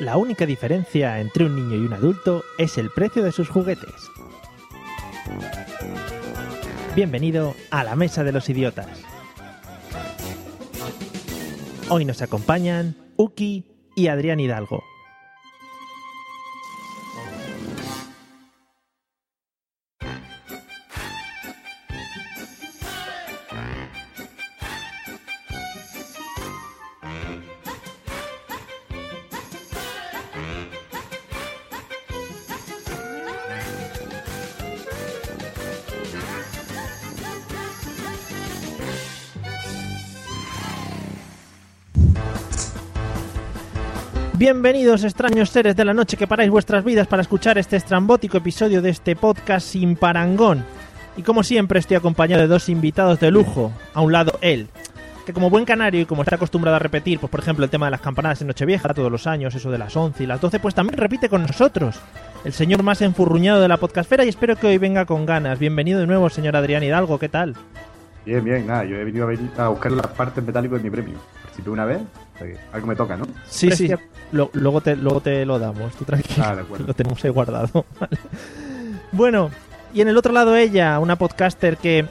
La única diferencia entre un niño y un adulto es el precio de sus juguetes. Bienvenido a la Mesa de los Idiotas. Hoy nos acompañan Uki y Adrián Hidalgo. Bienvenidos extraños seres de la noche que paráis vuestras vidas para escuchar este estrambótico episodio de este podcast sin parangón. Y como siempre estoy acompañado de dos invitados de lujo. A un lado él, que como buen canario y como está acostumbrado a repetir, pues por ejemplo el tema de las campanadas en Nochevieja todos los años, eso de las 11 y las 12, pues también repite con nosotros. El señor más enfurruñado de la podcastfera y espero que hoy venga con ganas. Bienvenido de nuevo, señor Adrián Hidalgo, ¿qué tal? Bien, bien, nada, yo he venido a, buscar las partes metálicas de mi premio. Participé una vez, o sea que algo me toca, ¿no? Sí, sí, lo- luego, te, luego te lo damos, tú tranquilo. Ah, de acuerdo. Lo tenemos ahí guardado. ¿vale? Bueno, y en el otro lado ella, una podcaster que,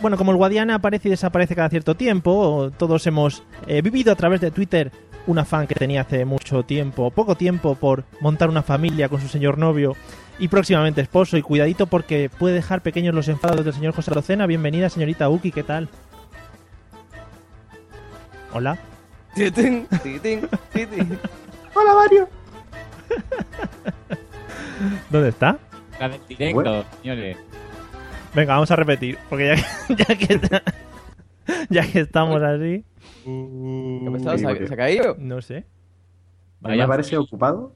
bueno, como el Guadiana aparece y desaparece cada cierto tiempo, todos hemos eh, vivido a través de Twitter una fan que tenía hace mucho tiempo, poco tiempo, por montar una familia con su señor novio y próximamente esposo. Y cuidadito porque puede dejar pequeños los enfados del señor José Rocena. Bienvenida, señorita Uki, ¿qué tal? Hola. Titín, titín, titín. ¡Hola, Mario! ¿Dónde está? Directo, Bueno. señores. Venga, vamos a repetir, porque ya que, ya que, ya que estamos así, ¿Qué ha pasado? Sí, ¿Se, ha, porque- se ha caído? no sé. ¿Me Vaya, parece ocupado?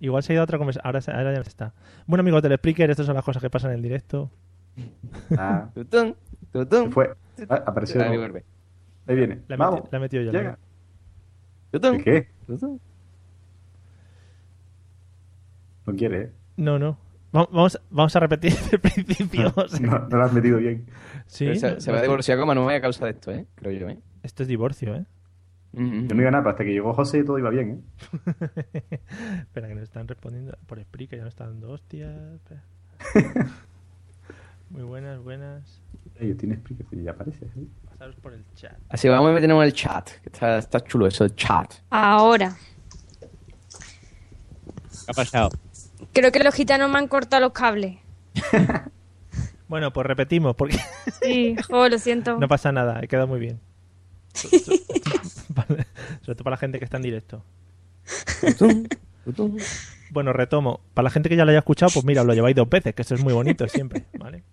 Igual se ha ido a otra conversación. Ahora, ahora ya está. Bueno, amigos del Spreaker, estas son las cosas que pasan en el directo. Ah, se fue. Ah, apareció. Ahí viene. La he, Vamos. meti- la he metido yo. Llega. Tutún, ¿De qué? No quiere, ¿eh? No, no. Va- Vamos, vamos a repetir desde el principio. o sea, No, no lo has metido bien. sí, se, no- se no va a divorciar como no a causa de esto, ¿eh? Creo yo, ¿eh? Esto es divorcio, ¿eh? Mm, Yo no iba a nada, pero hasta que llegó José todo iba bien, ¿eh? Espera, que nos están respondiendo por Spreaker, ya nos están dando hostias. Muy buenas, buenas. Ellos tienen explicación y ya aparece. ¿eh? Pasaros por el chat. Así vamos a meternos en el chat. Que está, está chulo eso, el chat. Ahora. ¿Qué ha pasado? Creo que los gitanos me han cortado los cables. Bueno, pues repetimos, porque Sí, jo, lo siento. no pasa nada, he quedado muy bien. Sobre todo para la gente que está en directo. Bueno, retomo. Para la gente que ya lo haya escuchado, pues mira, os lo lleváis dos veces, que esto es muy bonito siempre, ¿vale?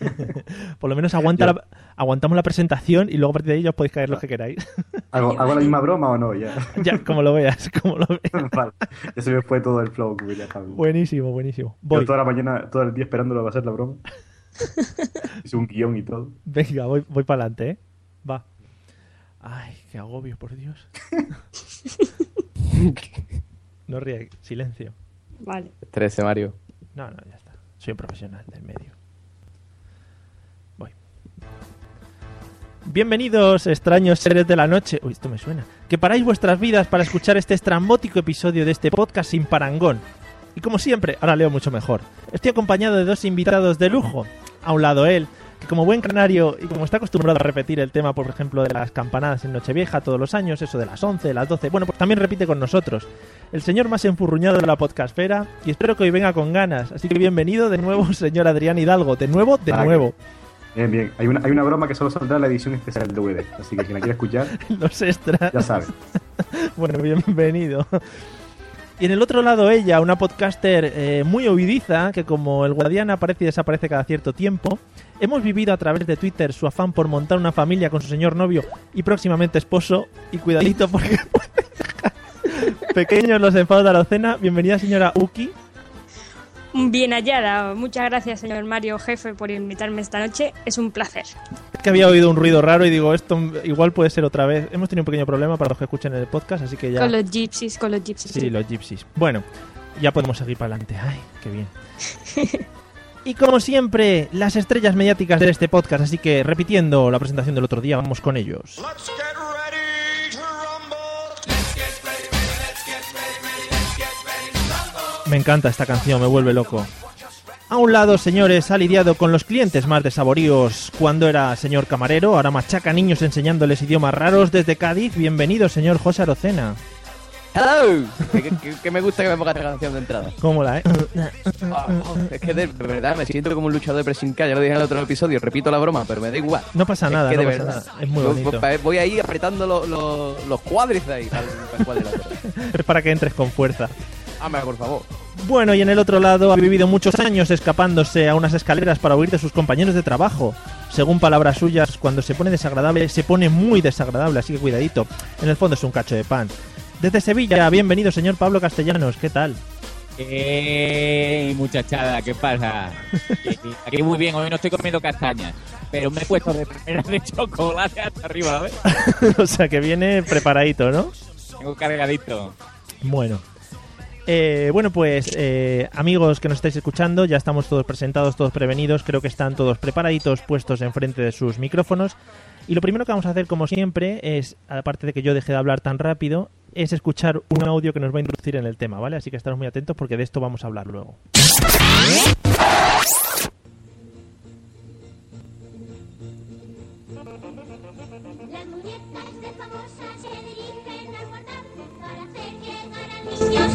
Por lo menos aguanta la- aguantamos la presentación y luego a partir de ahí ya os podéis caer los que queráis. ¿Hago, ¿Hago la misma broma o no? Ya. ya, como lo veas, como lo veas. vale. Ya se me fue todo el flow que ya. Buenísimo, buenísimo. Yo toda la mañana, todo el día esperándolo para hacer la broma. Hice un guion y todo. venga, voy, voy para adelante, ¿eh? Va. Ay, qué agobio, por Dios. No ríe, silencio. Vale. 13, Mario. No, no, ya está. Soy un profesional del medio. Bienvenidos, extraños seres de la noche. Uy, esto me suena. Que paráis vuestras vidas para escuchar este estrambótico episodio de este podcast sin parangón. Y como siempre, ahora leo mucho mejor. Estoy acompañado de dos invitados de lujo. A un lado él, que como buen canario y como está acostumbrado a repetir el tema, por ejemplo, de las campanadas en Nochevieja todos los años, eso de las 11, las 12, bueno, pues también repite con nosotros. El señor más enfurruñado de la podcastfera y espero que hoy venga con ganas. Así que bienvenido de nuevo, señor Adrián Hidalgo. De nuevo, de nuevo. Bien, bien. Hay una, hay una broma que solo saldrá en la edición especial del DVD. Así que quien la quiera escuchar, Los extras. ya sabe. Bueno, bienvenido. Y en el otro lado ella, una podcaster eh, muy ovidiza, que como el Guardián aparece y desaparece cada cierto tiempo. Hemos vivido a través de Twitter su afán por montar una familia con su señor novio y próximamente esposo. Y cuidadito porque pequeños los enfados de la cena. Bienvenida señora Uki. Bien hallada. Muchas gracias, señor Mario, jefe, por invitarme esta noche. Es un placer. Es que había oído un ruido raro y digo, esto igual puede ser otra vez. Hemos tenido un pequeño problema para los que escuchen el podcast, así que ya... Con los gypsies, con los gypsies. Sí, los gypsies. Bueno, ya podemos seguir para adelante. Ay, qué bien. Y como siempre, las estrellas mediáticas de este podcast, así que repitiendo la presentación del otro día, vamos con ellos. Let's get Me encanta esta canción, me vuelve loco. A un lado, señores, ha lidiado con los clientes más desaboríos cuando era señor camarero, ahora machaca niños enseñándoles idiomas raros desde Cádiz. Bienvenido, señor José Arocena. ¡Hello! que, que- que me gusta que me ponga esta canción de entrada. ¿Cómo la, eh? Ah, es que de, verdad me siento como un luchador de pressing Ya lo dije en el otro episodio, repito la broma, pero me da igual. No pasa nada, que no de pasa verdad. nada. Es muy bonito. pues, Voy ahí apretando lo- lo- los cuádriceps ahí. para para. Es para que entres con fuerza. Hazme, por favor. Bueno, y en el otro lado ha vivido muchos años escapándose a unas escaleras para huir de sus compañeros de trabajo. Según palabras suyas, cuando se pone desagradable, se pone muy desagradable, así que cuidadito. En el fondo es un cacho de pan. Desde Sevilla, bienvenido, señor Pablo Castellanos, ¿qué tal? ¡Ey, muchachada! ¿Qué pasa? Eh, Aquí muy bien, hoy no estoy comiendo castañas, pero me he puesto de primera de chocolate hasta arriba, ¿ves? o sea, que viene preparadito, ¿no? Tengo cargadito. Bueno. Eh, bueno, pues eh, amigos que nos estáis escuchando, ya estamos todos presentados, todos prevenidos, creo que están todos preparaditos, puestos enfrente de sus micrófonos. Y lo primero que vamos a hacer, como siempre, es, aparte de que yo deje de hablar tan rápido, es escuchar un audio que nos va a introducir en el tema, ¿vale? Así que estaros muy atentos porque de esto vamos a hablar luego.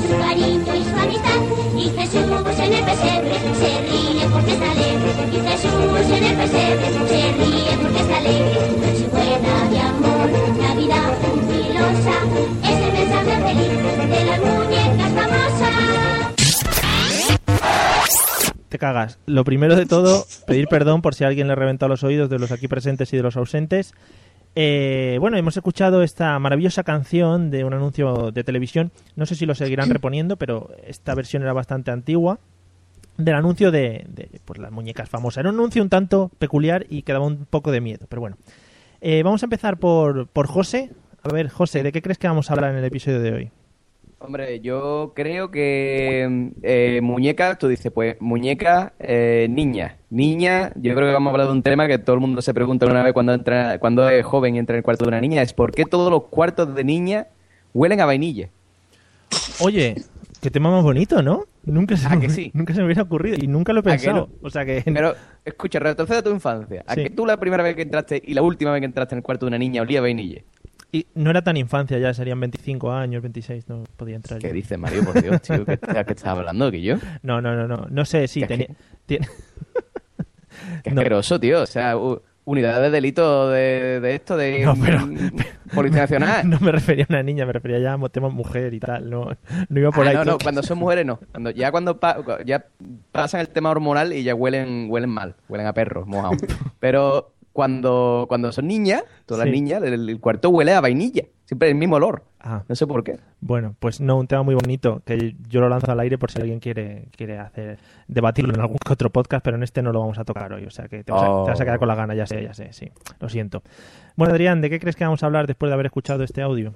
Su cariño y su amistad. Y Jesús en el pesebre se ríe porque está alegre. Y Jesús en el pesebre se ríe porque está alegre. Noche buena de amor, Navidad jubilosa. Es el mensaje feliz de las muñecas famosas. Te cagas. Lo primero de todo, pedir perdón por si alguien le ha reventado los oídos de los aquí presentes y de los ausentes. Eh, bueno, hemos escuchado esta maravillosa canción de un anuncio de televisión. No sé si lo seguirán reponiendo, pero esta versión era bastante antigua. Del anuncio de, de, pues, las muñecas famosas. Era un anuncio un tanto peculiar y que daba un poco de miedo, pero bueno. Eh, vamos a empezar por, por José. A ver, José, ¿de qué crees que vamos a hablar en el episodio de hoy? Hombre, yo creo que eh, muñeca, tú dices, pues muñeca, eh, niña. Niña, yo creo que vamos a hablar de un tema que todo el mundo se pregunta una vez cuando entra, cuando es joven y entra en el cuarto de una niña, es por qué todos los cuartos de niña huelen a vainilla. Oye, qué tema más bonito, ¿no? Nunca se, ¿A me, que sí? nunca se me hubiera ocurrido y nunca lo he ¿A que pensado. no? O sea que... Pero, escucha, retrocede a tu infancia. ¿A Sí. que tú la primera vez que entraste y la última vez que entraste en el cuarto de una niña olía a vainilla? Y no era tan infancia ya, serían 25 años, 26, no podía entrar. ¿Qué yo. dices, Mario? Por Dios, tío, ¿qué, estás- qué estás hablando? ¿Que yo? No, no, no, no, no sé, sí, ¿Qué- tenía... tiene- Qué No. asqueroso, tío. O sea, u- unidad de delito de, de esto, de No, pero- mm, Policía Nacional. no me refería a una niña, me refería ya a tema mujer y tal, no, no iba por Ah, ahí. no, no, cuando son mujeres no. Cuando, ya cuando pa- ya pasan el tema hormonal y ya huelen, huelen mal, huelen a perros mojados. Pero cuando, cuando son niñas, todas Sí. las niñas, el, el cuarto huele a vainilla. Siempre el mismo olor. Ah, No sé por qué. bueno, pues no, un tema muy bonito, que yo lo lanzo al aire por si alguien quiere, quiere hacer debatirlo en algún otro podcast, pero en este no lo vamos a tocar hoy, o sea que te vas, a, Oh. te vas a quedar con la gana, ya sé, ya sé, sí, lo siento. Bueno, Adrián, ¿de qué crees que vamos a hablar después de haber escuchado este audio?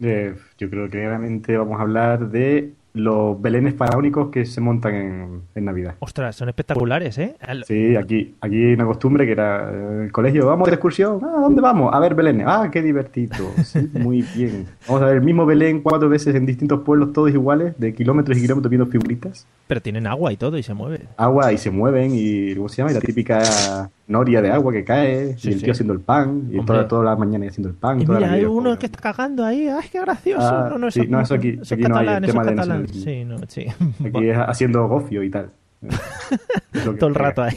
Eh, yo creo que claramente vamos a hablar de los belenes faraónicos que se montan en, en Navidad. Ostras, son espectaculares, ¿eh? Al- Sí, aquí, aquí hay una costumbre que era eh, el colegio, vamos de excursión, ah, ¿dónde vamos? A ver Belén, ah, qué divertido, sí, muy bien. Vamos a ver el mismo Belén cuatro veces en distintos pueblos, todos iguales, de kilómetros y kilómetros viendo figuritas, Pero tienen agua y todo y se mueve. agua y se mueven y, ¿cómo se llama? Y la típica noria de agua que cae, Sí, y el sí. tío haciendo el pan, y toda, toda la mañana haciendo el pan. Y toda mira, la hay uno que está cagando ahí. ¡Ay, qué gracioso! Ah, no, no, sí, no, eso aquí- eso aquí no hay el catalán, tema de catalán. nacionalismo. Sí, no, sí. Aquí es haciendo gofio y tal. Todo el rato ahí.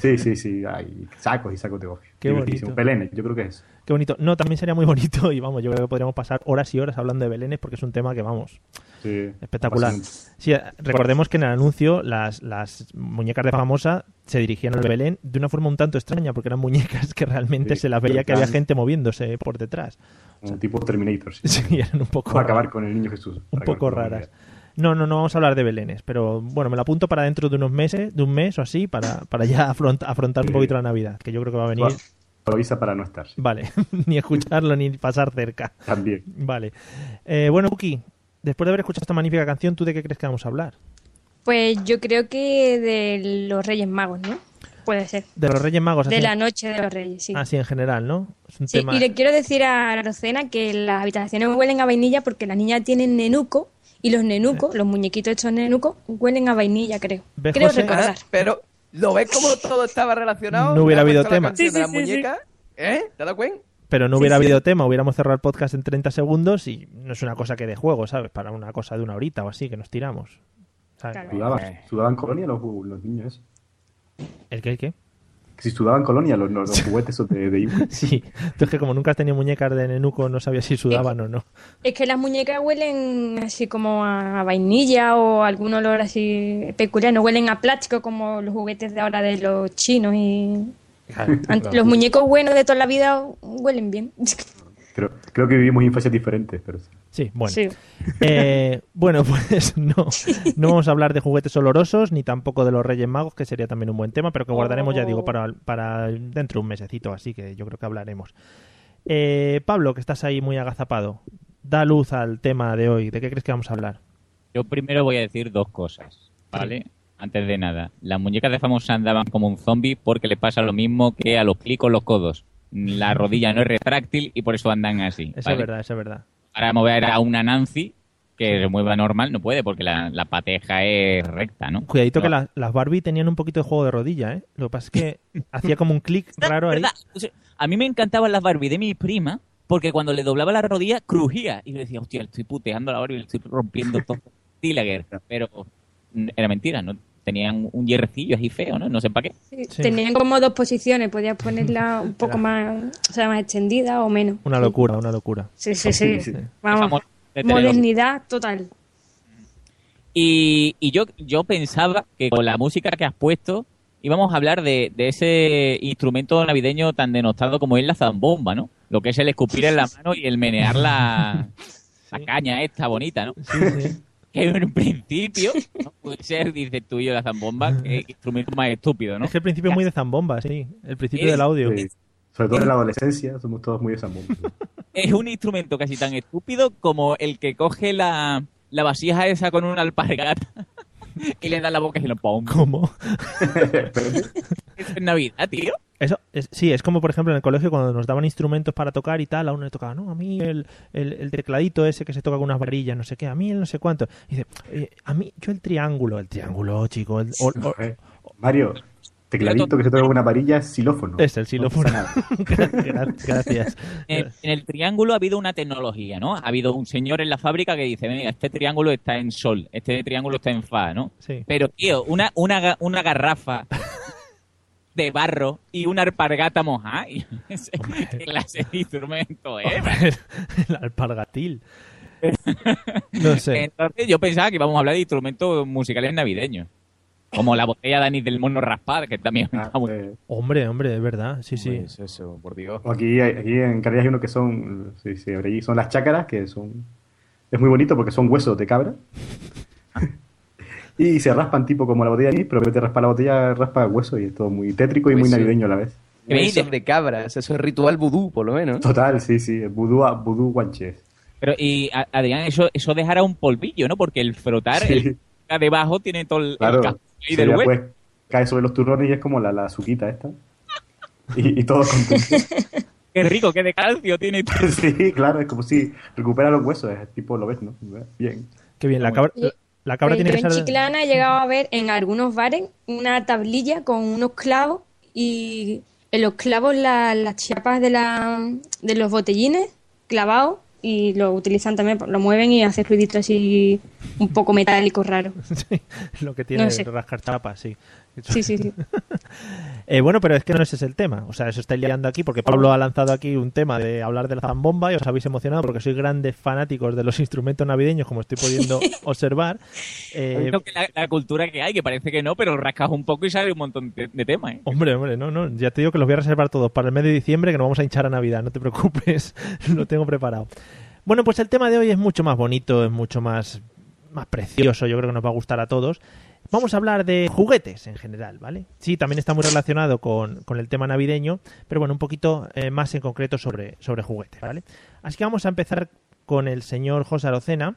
Sí, sí, sí, hay sacos y sacos de gofio. Qué bonito. Belenes, yo creo que es. Qué bonito. No, también sería muy bonito y vamos, yo creo que podríamos pasar horas y horas hablando de Belenes porque es un tema que vamos. Sí, Espectacular. Sí, recordemos que en el anuncio las, las muñecas de famosa se dirigían al Belén de una forma un tanto extraña, porque eran muñecas que realmente Sí, se las veía que había gente moviéndose por detrás. Un tipo Terminator, sí. Sí, eran un poco Para acabar con el niño Jesús. un poco raras. No, no, no vamos a hablar de belenes, pero bueno, me lo apunto para dentro de unos meses, de un mes o así, para, para ya afront- afrontar un poquito la Navidad, que yo creo que va a venir. Avisa para no estar. Vale, ni escucharlo ni pasar cerca. También. Vale. Eh, bueno, Uki, después de haber escuchado esta magnífica canción, ¿tú de qué crees que vamos a hablar? Pues yo creo que de los Reyes Magos, ¿no? Puede ser. De los Reyes Magos. De así- la noche de los Reyes, sí. Así en general, ¿no? Es un Sí, tema... y le quiero decir a Rocena que las habitaciones huelen a vainilla porque las niñas tienen nenuco y los nenucos, los muñequitos estos nenucos, huelen a vainilla, creo. ¿Ves, creo José? recordar. Ah, Pero, ¿lo ves cómo todo estaba relacionado? No hubiera ¿Te has habido tema. Sí, de la sí, muñeca? ¿Eh? ¿Te dado cuenta? Pero no hubiera sí. habido tema, hubiéramos cerrado el podcast en 30 segundos y no es una cosa que de juego, ¿sabes? Para una cosa de una horita o así que nos tiramos. ¿sabes? Claro. Sudaban, Eh. sudaban colonia los, los niños. ¿El qué? ¿El qué? Si sudaban colonia los, los, los juguetes de, de Ibu. Sí, tú es que como nunca has tenido muñecas de nenuco no sabías si sudaban o no. Es que las muñecas huelen así como a vainilla o algún olor así peculiar, no huelen a plástico como los juguetes de ahora de los chinos y... Los muñecos buenos de toda la vida huelen bien. Creo, creo que vivimos infancias diferentes, pero sí. Sí, bueno. Sí. Eh, bueno, pues no, no vamos a hablar de juguetes olorosos ni tampoco de los Reyes Magos, que sería también un buen tema, pero que guardaremos, ya digo, para, para dentro de un mesecito, así que yo creo que hablaremos. Eh, Pablo, que estás ahí muy agazapado, da luz al tema de hoy. ¿De qué crees que vamos a hablar? Yo primero voy a decir dos cosas, ¿vale? Antes de nada, las muñecas de famosa andaban como un zombie porque le pasa lo mismo que a los clicos los codos. La rodilla no es retráctil y por eso andan así. ¿vale? es verdad, eso es verdad. Para mover a una Nancy que se mueva normal no puede porque la, la pateja es recta, ¿no? Cuidadito que la- las Barbie tenían un poquito de juego de rodilla, ¿eh? Lo que pasa es que hacía como un clic raro ahí. ¿Verdad? O sea, a mí me encantaban las Barbie de mi prima porque cuando le doblaba la rodilla crujía y yo decía, hostia, le estoy puteando a la Barbie, le estoy rompiendo todo. Tilager. Pero era mentira, ¿no? Tenían un hierrecillo así feo, ¿no? No sé para qué. Sí, Sí. Tenían como dos posiciones, podías ponerla un poco más, o sea, más extendida o menos. Una locura, una locura. Sí, sí, sí. Vamos, modernidad total. Y, y yo, yo pensaba que con la música que has puesto íbamos a hablar de, de ese instrumento navideño tan denostado como es la zambomba, ¿no? Lo que es el escupir en la mano y el menear la, la caña esta bonita, ¿no? Sí, sí. Que en principio no puede ser, dices tú y yo, la zambomba, que instrumento más estúpido, ¿no? Es que el principio es muy de zambomba, sí. El principio Es- del audio. Sí. Sobre todo en la adolescencia, somos todos muy de Zambomba. Es un instrumento casi tan estúpido como el que coge la, la vasija esa con una alpargata y le da la boca y lo pum. ¿Cómo? Eso es Navidad, tío. Eso, es, sí, es como por ejemplo en el colegio cuando nos daban instrumentos para tocar y tal, a uno le tocaba, no, a mí el, el, el tecladito ese que se toca con unas varillas, no sé qué, a mí el no sé cuánto. Y dice, eh, a mí, yo el triángulo, el triángulo, chico, el, o- o- Mario, tecladito que se toca con una varilla es xilófono. es el No xilófono. Gracias. En, en el triángulo ha habido una tecnología, ¿no? Ha habido un señor en la fábrica que dice, mira, este triángulo está en sol, este triángulo está en fa, ¿no? Sí. Pero, tío, una, una, una garrafa de barro y una alpargata mojada. y- ¿Qué clase de instrumento es? el alpargatil. No sé. Entonces yo pensaba que íbamos a hablar de instrumentos musicales navideños. Como la botella de anís del mono raspar, que también Ah, está muy... eh, Hombre, hombre, es verdad, sí, sí. Pues eso, por Dios. aquí, aquí en Canarias hay uno que son, sí, sí, son las chácaras, que son, es muy bonito porque son huesos de cabra. Y se raspan tipo como la botella de anís, pero de raspar la botella, raspa hueso y es todo muy tétrico y muy navideño a la vez. Huesos de cabras, eso es ritual vudú, por lo menos. Total, sí, sí, vudú, vudú guanches. Pero, y Adrián, eso, eso dejará un polvillo, ¿no? Porque el frotar, Sí. el de debajo tiene todo el, el Claro, ahí sí, del pues cae sobre los turrones y es como la, la azuquita esta. Y, y todo contento. Qué rico, qué de calcio tiene. todo. sí, claro, es como si recupera los huesos, es tipo lo ves, ¿no? Bien. Qué bien, la cabra, la cabra Pues tiene yo que en ser... Chiclana he llegado a ver en algunos bares una tablilla con unos clavos y en los clavos la- las chapas de, la, de los botellines clavados y lo utilizan también, lo mueven y hace ruidito así un poco metálico raro. Sí, lo que tiene No sé. rascar chapas, sí. Sí, sí, sí. Eh, bueno, pero es que no ese es el tema. O sea, eso estáis liando aquí porque Pablo ha lanzado aquí un tema de hablar de la zambomba y os habéis emocionado porque sois grandes fanáticos de los instrumentos navideños, como estoy pudiendo observar. Eh, la, la cultura que hay, que parece que no, pero rascas un poco y sale un montón de, de temas. ¿eh? Hombre, hombre, no, no. Ya te digo que los voy a reservar todos para el mes de diciembre, que nos vamos a hinchar a Navidad. No te preocupes, lo tengo preparado. Bueno, pues el tema de hoy es mucho más bonito, es mucho más, más precioso. Yo creo que nos va a gustar a todos. Vamos a hablar de juguetes en general, ¿vale? Sí, también está muy relacionado con, con el tema navideño, pero bueno, un poquito eh, más en concreto sobre, sobre juguetes, ¿vale? Así que vamos a empezar con el señor José Arocena.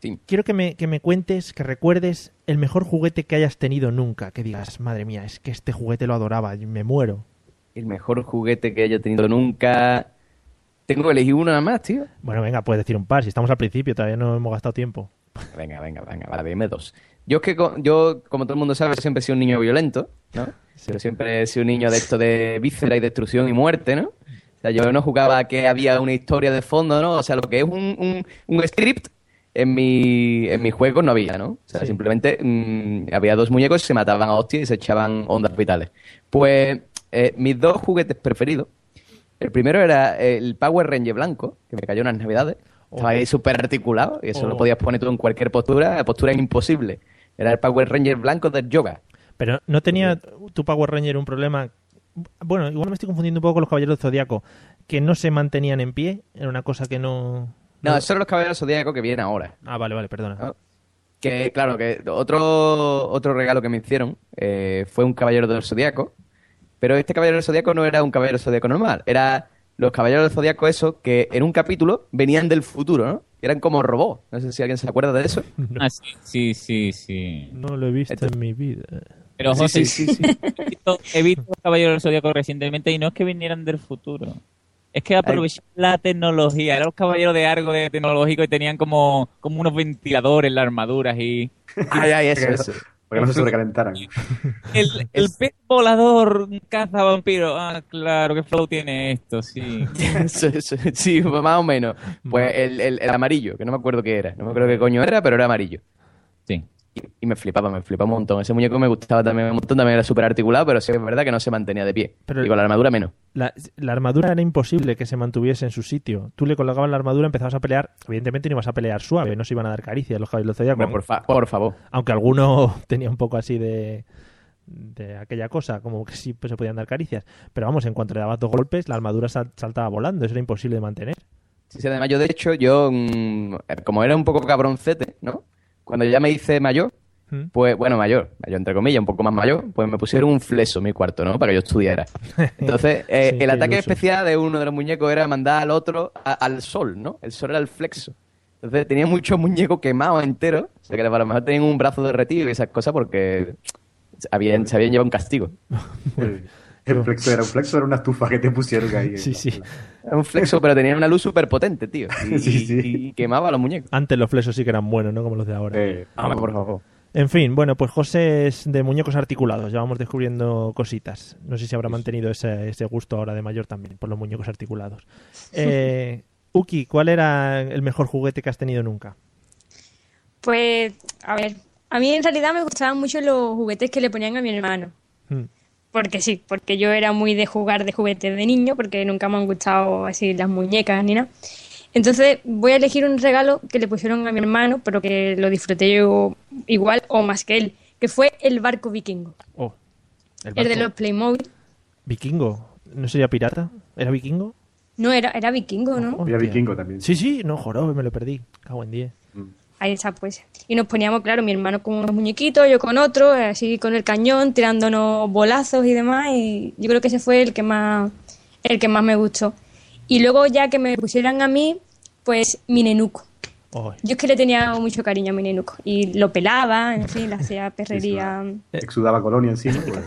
Sí. Quiero que me, que me cuentes, que recuerdes el mejor juguete que hayas tenido nunca. Que digas, madre mía, es que este juguete lo adoraba, me muero. El mejor juguete que haya tenido nunca. Tengo que elegir uno nada más, tío. Bueno, venga, puedes decir un par, si estamos al principio, todavía no hemos gastado tiempo. Venga, venga, venga, vale, dime dos. Yo es que, yo, como todo el mundo sabe, siempre he sido un niño violento, ¿no? Yo siempre he sido un niño de esto de víscera y destrucción y muerte, ¿no? O sea, yo no jugaba a que había una historia de fondo, ¿no? O sea, lo que es un, un, un script en mi, en mi juego no había, ¿no? O sea, Sí. simplemente mm, había dos muñecos y se mataban a hostias y se echaban ondas vitales. Pues eh, mis dos juguetes preferidos, el primero era el Power Ranger blanco, que me cayó en las navidades. Estaba ahí súper articulado y eso Oh. lo podías poner tú en cualquier postura, la postura imposible. Era el Power Ranger blanco del yoga. Pero no tenía tu Power Ranger un problema. Bueno, igual me estoy confundiendo un poco con los caballeros del zodiaco, que no se mantenían en pie. Era una cosa que no. No, esos son los caballeros zodíacos que vienen ahora. Ah, vale, vale, perdona. ¿no? Que, claro, que otro, otro regalo que me hicieron eh, fue un caballero del zodiaco. Pero este caballero del zodiaco no era un caballero del zodiaco normal. Era los caballeros del zodiaco, esos que en un capítulo venían del futuro, ¿no? Eran como robots. No sé si alguien se acuerda de eso. Ah, sí, sí, sí, sí. No lo he visto Esto- en mi vida. Pero José, sí, sí, sí. he visto, he visto los Caballeros del Zodíaco recientemente y no es que vinieran del futuro. Es que aprovechaban la tecnología. Eran los caballeros de algo de tecnológico y tenían como, como unos ventiladores en las armaduras y... Ay, ay, eso, eso. Para que no se sobrecalentaran. El, el pez volador caza vampiro. Ah, claro, qué flow tiene esto, sí. Eso, eso, Sí, más o menos. Pues el, el- el amarillo, que no me acuerdo qué era. No me acuerdo qué coño era, pero era amarillo. Sí. Y, me flipaba, me flipaba un montón. Ese muñeco me gustaba también un montón, también era súper articulado, pero sí es verdad que no se mantenía de pie. Pero- y con la armadura menos. La, la armadura era imposible que se mantuviese en su sitio. Tú le colocabas la armadura, empezabas a pelear. Evidentemente no ibas a pelear suave, no se iban a dar caricias los caballeros del zodiaco. Hombre, por, fa- por favor. Aunque alguno tenía un poco así de, de aquella cosa, como que sí pues, se podían dar caricias. Pero vamos, en cuanto le dabas dos golpes, la armadura sal- saltaba volando. Eso era imposible de mantener. Sí, sí, además yo de hecho, yo, mm, como era un poco cabroncete, ¿no? Cuando ya me hice mayor, ¿Mm? pues, bueno, mayor, mayor entre comillas, un poco más mayor, pues me pusieron un fleso en mi cuarto, ¿no? Para que yo estudiara. Entonces, eh, Sí, el ataque iluso. especial de uno de los muñecos era mandar al otro a- al sol, ¿no? El sol era el flexo. Entonces tenía muchos muñecos quemados enteros, o sea que a lo mejor tenían un brazo derretido y esas cosas porque habían, se habían llevado un castigo. El, flexo era un flexo, era una estufa que te pusieron ahí. Sí, sí. Era un flexo, pero tenía una luz súper potente, tío. Y, Sí, sí. y quemaba los muñecos. Antes los flesos sí que eran buenos, ¿no? Como los de ahora. Eh, Hombre, por favor. En fin, bueno, pues José es de muñecos articulados. Ya vamos descubriendo cositas. No sé si habrá mantenido ese, ese gusto ahora de mayor también, por los muñecos articulados. Eh, Uki, ¿cuál era el mejor juguete que has tenido nunca? Pues, a ver, a mí en realidad me gustaban mucho los juguetes que le ponían a mi hermano. Hmm. Porque sí, porque yo era muy de jugar de juguetes de niño, porque nunca me han gustado así las muñecas ni nada. Entonces voy a elegir un regalo que le pusieron a mi hermano, pero que lo disfruté yo igual o más que él, que fue el barco vikingo. Oh, el El de barco. los Playmobil. Vikingo. ¿No sería pirata? ¿Era vikingo? No, era, era vikingo, ¿no? Oh, Había hostia. vikingo también. Sí, sí, no, jorobe, me lo perdí. Cago en 10. Pues. Y nos poníamos, claro, mi hermano con unos muñequitos, yo con otros, así con el cañón, tirándonos bolazos y demás. Y yo creo que ese fue el que más, el que más me gustó. Y luego ya que me pusieran a mí, pues mi nenuco. Yo es que le tenía mucho cariño a mi nenuco. Y lo pelaba, en fin, le hacía perrería. Exudaba colonia encima. pues,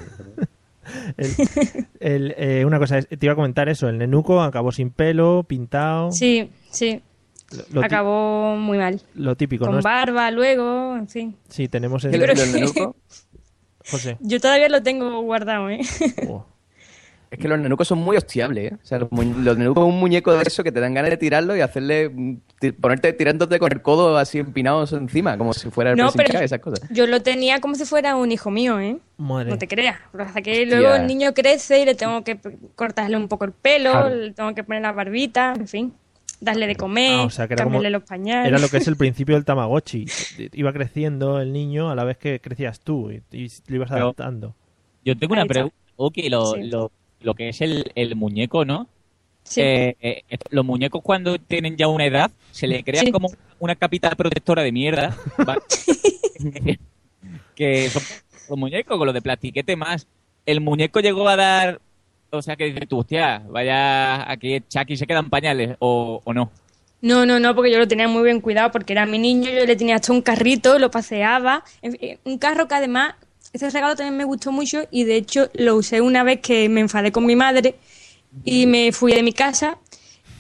el- el, eh, una cosa, te iba a comentar eso. El nenuco acabó sin pelo, pintado. Sí, sí. Lo, Acabó muy mal. lo típico, Con ¿no? barba luego, en fin. Sí, tenemos el... El, nenuco, José. Yo todavía lo tengo guardado, ¿eh? Oh. Es que los nenucos son muy hostiables, ¿eh? O sea, los, los nenucos es un muñeco de eso que te dan ganas de tirarlo y hacerle. mm, ponerte tirándote con el codo así empinados encima, como si fuera el No, pero- esas cosas. Yo lo tenía como si fuera un hijo mío, ¿eh? Madre. No te creas. Lo que luego el niño crece y le tengo que cortarle un poco el pelo, Claro. le tengo que poner la barbita, en fin. Darle de comer, Ah, o sea, que era como- cambiarle los pañales. Era lo que es el principio del Tamagotchi. Iba creciendo el niño a la vez que crecías tú y, y lo ibas Pero- adaptando. Yo tengo una pregunta. Ok, lo, Sí. lo, lo que es el, el muñeco, ¿no? Sí. Eh, eh, los muñecos cuando tienen ya una edad se le crea Sí. como una capita protectora de mierda. que son los muñecos con lo de plastiquete más. El muñeco llegó a dar. O sea, que dices tú, hostia, vaya, aquí Chucky se quedan pañales, o, o no. No, no, no, porque yo lo tenía muy bien cuidado, porque era mi niño, yo le tenía hasta un carrito, lo paseaba. En fin, un carro que además, ese regalo también me gustó mucho y de hecho lo usé una vez que me enfadé con mi madre y me fui de mi casa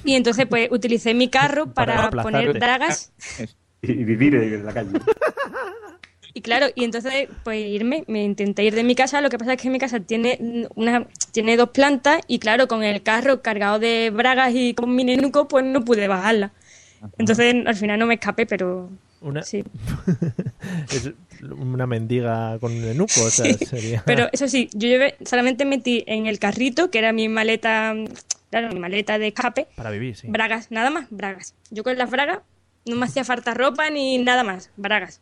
y entonces pues utilicé mi carro Para poner bragas Y, y vivir en la calle. Y claro, y entonces pues irme, me intenté ir de mi casa, lo que pasa es que mi casa tiene una tiene dos plantas y claro, con el carro cargado de bragas y con mi nenuco pues no pude bajarla. Entonces al final no me escapé, pero Una, sí. es una mendiga con un enuco, o sea, sería... Pero eso sí, yo llevé, solamente metí en el carrito, que era mi maleta, claro, mi maleta de escape, Para vivir, sí. bragas, nada más, bragas. Yo con las bragas no me hacía falta ropa ni nada más, bragas.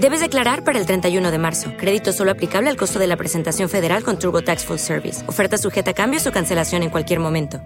Debes declarar para el 31 de marzo. Crédito solo aplicable al costo de la presentación federal con TurboTax Full Service. Oferta sujeta a cambios o cancelación en cualquier momento.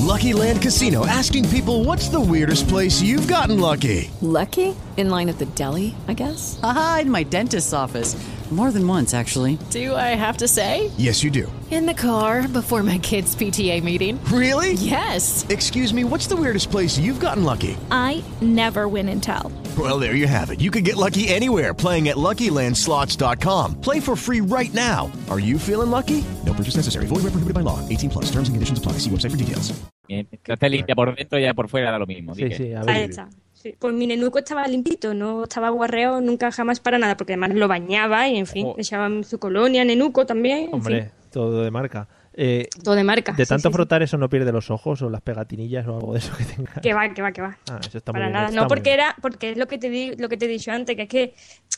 Lucky Land Casino asking people what's the weirdest place you've gotten lucky? Lucky? In line at the deli, I guess? Aha, in my dentist's office. More than once, actually. Do I have to say? Yes, you do. In the car before my kids' PTA meeting. Really? Yes. Excuse me, what's the weirdest place you've gotten lucky? I never win and tell. Well, there you have it. You can get lucky anywhere playing at LuckyLandSlots.com. Play for free right now. Are you feeling lucky? No purchase necessary. Void where prohibited by law. 18 plus. Terms and conditions apply. See website for details. Bien, que esté limpia por dentro y ya por fuera da lo mismo. sí, sí, a Ahí ver. está. Sí. Pues mi nenuco estaba limpito, no estaba guarreado nunca jamás para nada, porque además lo bañaba y en fin, le echaban su colonia, nenuco también, en Hombre, fin, todo de marca. Eh, todo de marca. de tanto sí, sí. frotar eso no pierde los ojos o las pegatinillas o algo de eso que tenga. Que va, que va, que va. Ah, eso está muy Para bien, nada. está No, muy porque bien. era, porque es lo que te di, lo que te he dicho antes, que es que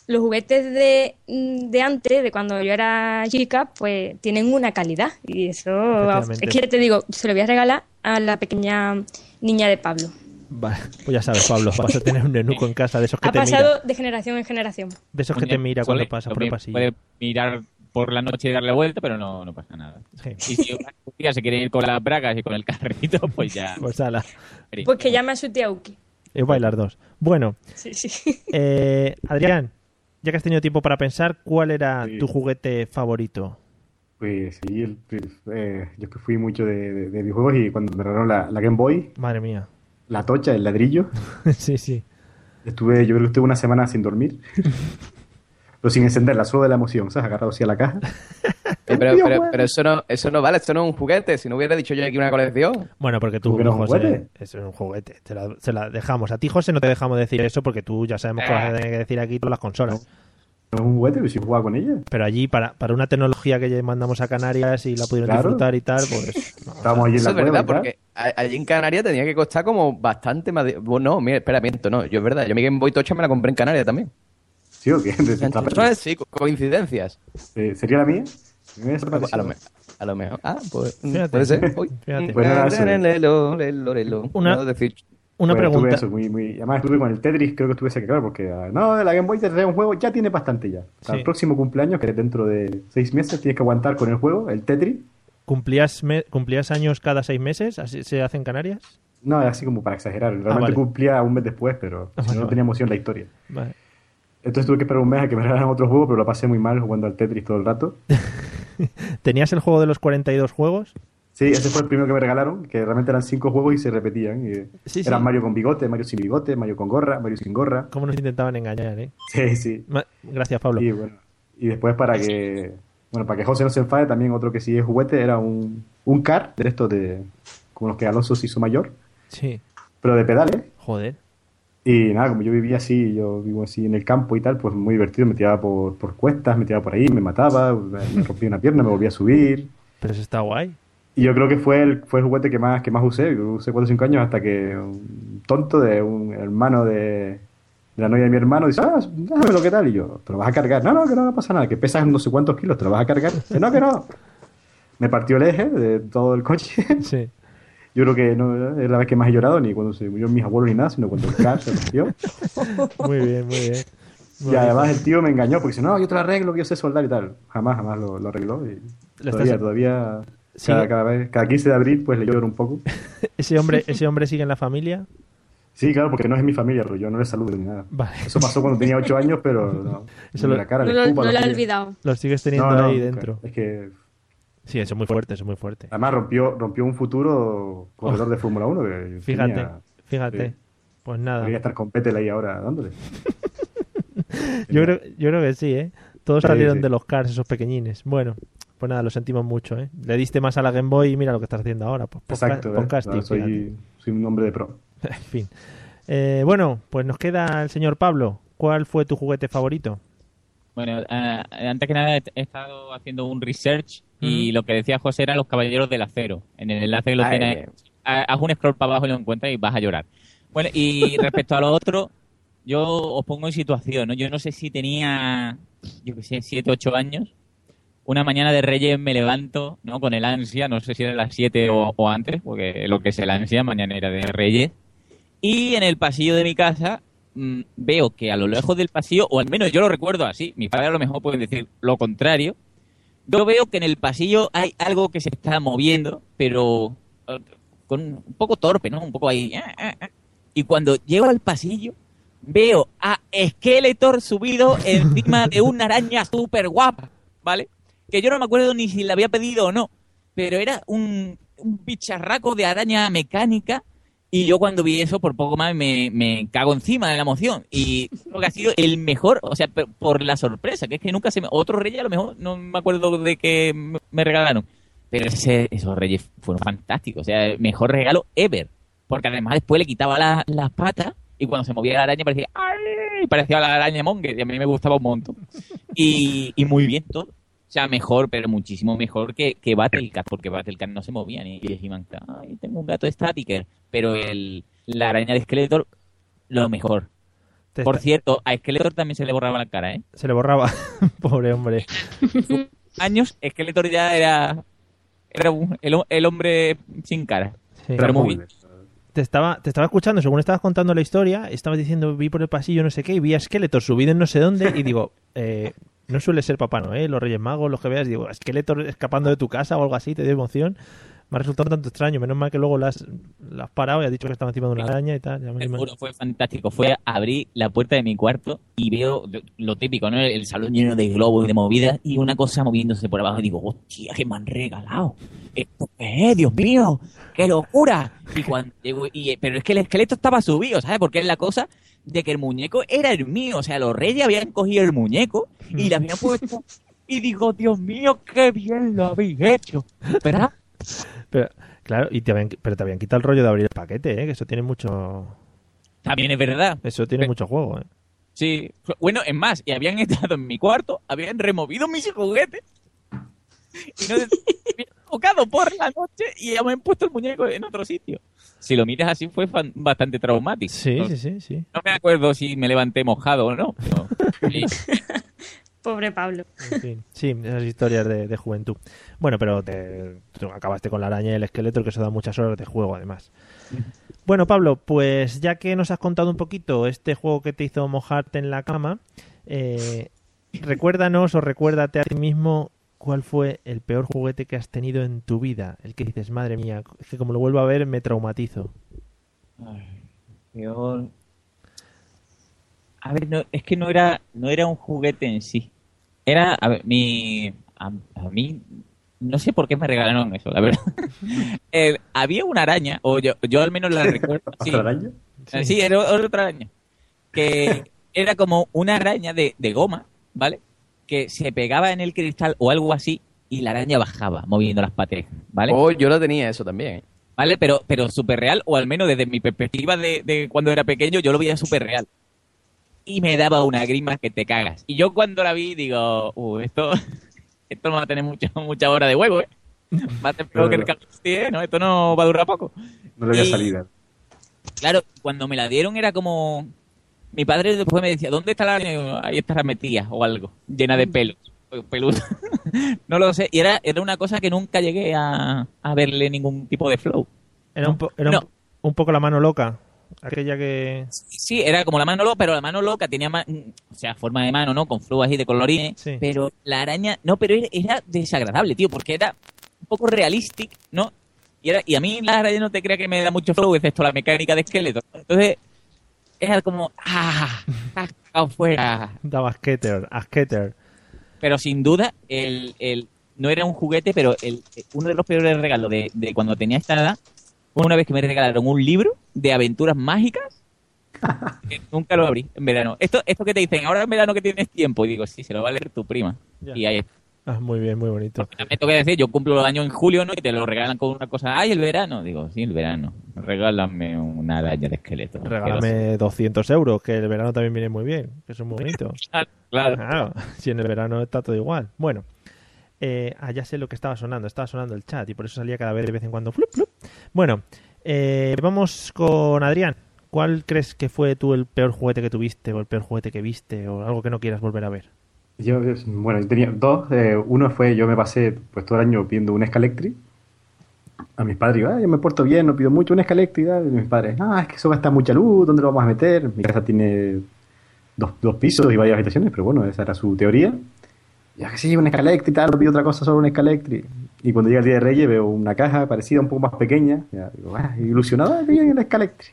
los juguetes de, de antes, de cuando yo era chica, pues tienen una calidad. Y eso es que te digo, se lo voy a regalar a la pequeña niña de Pablo. Vale, pues ya sabes, Pablo, vas a tener un nenuco en casa de esos que Ha te pasado mira. de generación en generación. De esos que te mira cuando pasa por el pasillo. Puede mirar por la noche y darle vuelta, pero no, no pasa nada. Sí. Y si un día se quiere ir con las bragas y con el carrito, pues ya. Pues ala, Pues que llame a su tía Uki. es bailar dos. Bueno, Sí, sí. eh, Adrián, ya que has tenido tiempo para pensar, ¿cuál era Sí. tu juguete favorito? Pues sí, el- eh, yo que fui mucho de, de- de videojuegos y cuando me regalaron la, la Game Boy, Madre mía. la tocha, el ladrillo, sí, sí. estuve, yo creo que estuve una semana sin dormir. Pero sin encenderla, solo de la emoción, ¿sabes? Agarrado así a la caja. Eh, pero, pero, pero eso no, eso no vale, esto no es un juguete. Si no hubiera dicho yo aquí una colección. Bueno, porque tú, ¿Cómo que no es un José, juguete? eso es un juguete. Te la, se la dejamos. A ti, José, no te dejamos decir eso porque tú ya sabemos que vas a tener que decir aquí todas las consolas. No es un juguete, pero si jugaba con ella. Pero allí, para, para una tecnología que ya mandamos a Canarias y la pudieron Claro. disfrutar y tal, pues... no, Estábamos allí en Eso la es cueva verdad, porque allí en Canarias tenía que costar como bastante más. de- Bueno, no, mira, espera, miento, no. Yo es verdad, yo mi Game Boy Tocha me la compré en Canarias también. ¿Sí o qué? De- de- Entonces, sí, co- coincidencias. eh, ¿Sería la mía? A me lo, a lo mejor. Ah, pues Fíjate. puede ser. Uy. Fíjate. Nada, eso. Lelo, lelo, lelo. Una- No, Pues pregunta. eso, muy, muy... Además estuve con el Tetris, creo que estuve ese claro, porque ah, no, la Game Boy te trae un juego, ya tiene bastante ya. O sea, Sí. El próximo cumpleaños, que es dentro de seis meses, tienes que aguantar con el juego, el Tetris. ¿Cumplías, me- ¿Cumplías años cada seis meses? ¿Así se hace en Canarias? No, es así como para exagerar. Realmente vale. cumplía un mes después, pero Ah, si vale, no, no vale. tenía emoción la historia. Vale. Entonces tuve que esperar un mes a que me regalaran otro juego, pero lo pasé muy mal jugando al Tetris todo el rato. ¿Tenías el juego de los 42 juegos? Sí, ese fue el primero que me regalaron, que realmente eran cinco juegos y se repetían. y Sí, eran sí. Mario con bigote, Mario sin bigote, Mario con gorra, Mario sin gorra. ¿Cómo nos intentaban engañar, eh? Sí, sí. Ma- Gracias, Pablo. Y bueno, y después para que bueno, para que José no se enfade, también otro que sí es juguete era un, un car de estos de como los que Alonso se hizo mayor, Sí. pero de pedales. Joder. Y nada, como yo vivía así, yo vivo así en el campo y tal, pues muy divertido, me tiraba por, por cuestas, me tiraba por ahí, me mataba, me rompía una pierna, me volvía a subir. Pero eso está guay. Y yo creo que fue el, fue el juguete que más, que más usé, yo usé 4 o 5 años hasta que un tonto de un hermano de, de la novia de mi hermano dice, ah, dámelo, ¿qué tal? Y yo, ¿te lo vas a cargar? No, no, que no, no pasa nada, que pesas no sé cuántos kilos, ¿te lo vas a cargar? Dice, no, que no. Me partió el eje de todo el coche. Sí. Yo creo que no es la vez que más he llorado, ni cuando se murió mis abuelos ni nada, sino cuando el car se rompió. Muy bien, muy bien. Muy Y además bien. el tío me engañó porque dice, no, yo te lo arreglo, que yo sé soldar y tal. Jamás, jamás lo, lo arregló. Y Lo todavía, estás- todavía, Sí. cada, cada vez, cada 15 de abril, pues le lloro un poco. ¿Ese hombre, ¿Ese hombre sigue en la familia? Sí, claro, porque no es mi familia, pero yo no le saludo ni nada. Vale. Eso pasó cuando tenía 8 años, pero no. Eso lo- la cara, No le no lo he pies. olvidado. Lo sigues teniendo No, no, ahí dentro. Es que Sí, eso es muy fuerte, eso es muy fuerte. además rompió, rompió un futuro corredor de Fórmula 1 que Fíjate, tenía- fíjate. sí. Pues nada. Podría estar con Petel ahí ahora dándole. Yo creo, yo creo que sí, ¿eh? Todos Sí, salieron sí. de los cars, esos pequeñines. Bueno, pues nada, lo sentimos mucho, ¿eh? Le diste más a la Game Boy y mira lo que estás haciendo ahora. Pues, Exacto, ¿eh? soy, soy un hombre de pro. En fin. Eh, bueno, pues nos queda el señor Pablo. ¿Cuál fue tu juguete favorito? Bueno, eh, antes que nada he estado haciendo un research y lo que decía José eran los Caballeros del Acero. En el enlace que lo Ay, tienes, ha- haz un scroll para abajo y lo encuentras y vas a llorar. Bueno, y respecto a lo otro, yo os pongo en situación, ¿no? Yo no sé si tenía, yo qué sé, 7, 8 años. Una mañana de Reyes me levanto, ¿no? Con el ansia, no sé si era las 7 o, o antes, porque lo que es el ansia, mañana era de Reyes. Y en el pasillo de mi casa mm, veo que a lo lejos del pasillo, o al menos yo lo recuerdo así, mis padres a lo mejor pueden decir lo contrario, yo veo que en el pasillo hay algo que se está moviendo, pero eh, con un poco torpe, ¿no? Un poco ahí. eh, eh, eh. Y cuando llego al pasillo, veo a Skeletor subido encima de una araña súper guapa, ¿vale? Que yo no me acuerdo ni si la había pedido o no, pero era un, un bicharraco de araña mecánica y yo cuando vi eso, por poco más me, cago encima de la emoción. Y creo que ha sido el mejor, o sea, por la sorpresa, que es que nunca se me... Otros reyes a lo mejor no me acuerdo de que m- me regalaron. Pero ese- esos reyes fueron fantásticos, o sea, el mejor regalo ever. Porque además después le quitaba la- las patas y cuando se movía la araña parecía... ¡Ay! Parecía la araña Monger y a mí me gustaba un montón. Y, y muy bien todo. O sea, mejor, pero muchísimo mejor que, que Battlecat, porque Battlecat no se movía ni y decían, ay, tengo un gato Statiker. Pero el, la araña de Skeletor, lo mejor. Te Por está- cierto, a Skeletor también se le borraba la cara, ¿eh? Se le borraba. Pobre hombre. Años, Skeletor ya era, era un- el, el hombre sin cara. Sí. Pero muy bien. Te estaba, te estaba escuchando, según estabas contando la historia, estabas diciendo, vi por el pasillo no sé qué, y vi a Skeletor subido en no sé dónde, y digo, eh, no suele ser Papá Noel, los Reyes Magos, los que veas, digo, Skeletor escapando de tu casa o algo así, te dio emoción. Me ha resultado tanto extraño, menos mal que luego la has, la has parado y has dicho que estaba encima de una araña y tal. ya me fue fantástico. Fue abrir la puerta de mi cuarto y veo lo típico, ¿no? El salón lleno de globos y de movidas y una cosa moviéndose por abajo. Y digo, hostia, ¿qué me han regalado? ¿Esto qué es? Dios mío, qué locura. Y cuando y- pero es que el esqueleto estaba subido, ¿sabes? Porque es la cosa de que el muñeco era el mío. O sea, los reyes habían cogido el muñeco y le habían puesto. Y digo, Dios mío, qué bien lo habéis hecho. ¿Verdad? Pero, claro, y te habían, pero te habían quitado el rollo de abrir el paquete, ¿eh? que eso tiene mucho... También es verdad. Eso tiene mucho juego, ¿eh? Sí, bueno, es más, y habían entrado en mi cuarto, habían removido mis juguetes y no habían tocado por la noche y han puesto el muñeco en otro sitio. Si lo miras así fue bastante traumático. Sí, no, sí, sí, sí. no me acuerdo si me levanté mojado o no. pero- sí. Pobre Pablo. En fin, sí, esas historias de, de juventud. Bueno, pero te, tú acabaste con la araña y el esqueleto, que eso da muchas horas de juego, además. Bueno, Pablo, pues ya que nos has contado un poquito este juego que te hizo mojarte en la cama, eh, recuérdanos o recuérdate a ti mismo cuál fue el peor juguete que has tenido en tu vida. El que dices, madre mía, es que como lo vuelvo a ver me traumatizo. Ay, peor. A ver, no, es que no era, no era un juguete en sí. Era, a ver, mi, a, a mí, no sé por qué me regalaron eso, la verdad. Eh, había una araña, o yo, yo al menos la recuerdo. Sí, ¿Otra araña? Eh, sí, era otra araña. Que era como una araña de, de goma, ¿vale? Que se pegaba en el cristal o algo así y la araña bajaba moviendo las patas, ¿vale? Oh, yo lo tenía eso también. ¿eh? ¿Vale? Pero, pero súper real, o al menos desde mi perspectiva de, de cuando era pequeño, yo lo veía súper real. Y me daba una grima que te cagas. Y yo cuando la vi digo, uh, esto, esto no va a tener mucha, mucha hora de huevo, ¿eh? Va a tener que no. recargar, sí, ¿eh? No, esto no va a durar poco. No le había Y- salida. Claro, cuando me la dieron era como... Mi padre después me decía, ¿dónde está la Ahí está metida o algo, llena de pelos. Peluda. no lo sé. Y era, era una cosa que nunca llegué a, a verle ningún tipo de flow. Era, un, po- era No. un, un poco la mano loca. Aquella que. Sí, era como la mano loca, pero la mano loca tenía o sea, forma de mano, ¿no? Con flujos así de colorines. Sí. Pero la araña, no, pero era, desagradable, tío, porque era un poco realistic, ¿no? Y, era, y a mí la araña no te crea que me da mucho flow, excepto la mecánica de esqueleto. Entonces, era como, ¡ah! ¡ah, cagado fuera! Daba skater, a skater. Pero sin duda, el, el, no era un juguete, pero el, uno de los peores regalos de, de cuando tenía esta edad una vez que me regalaron un libro de aventuras mágicas. que nunca lo abrí en verano. Esto, esto que te dicen, ahora en verano que tienes tiempo, y digo, sí, se lo va a leer tu prima. Ya. Y ahí está. Ah, muy bien, muy bonito. También tengo que decir, yo cumplo el año en julio, ¿no? Y te lo regalan con una cosa, ¡ay, el verano! Digo, sí, el verano. Regálame una araña de esqueleto. Regálame 200 euros, que el verano también viene muy bien, que son muy bonitos. Claro. Claro, si en el verano está todo igual. Bueno, eh, ah, ya sé lo que estaba sonando, estaba sonando el chat y por eso salía cada vez de vez en cuando. flup, flup. Bueno, eh, vamos con Adrián. ¿Cuál crees que fue tú el peor juguete que tuviste o el peor juguete que viste o algo que no quieras volver a ver? Yo, bueno, yo tenía dos. eh, uno fue, yo me pasé pues todo el año pidiendo un Scalectri a mis padres. Yo me porto bien, no pido mucho un Scalectri. Y mis padres, ah, es que eso gasta mucha luz, ¿dónde lo vamos a meter? Mi casa tiene dos, dos pisos y varias habitaciones, pero bueno, esa era su teoría. Ya que sí, un Scalectri y tal, no pido otra cosa, solo un Scalectri. Y cuando llega el día de Reyes veo una caja parecida, un poco más pequeña. Ya, digo, ah, ilusionado, ah, que viene el Scalectri.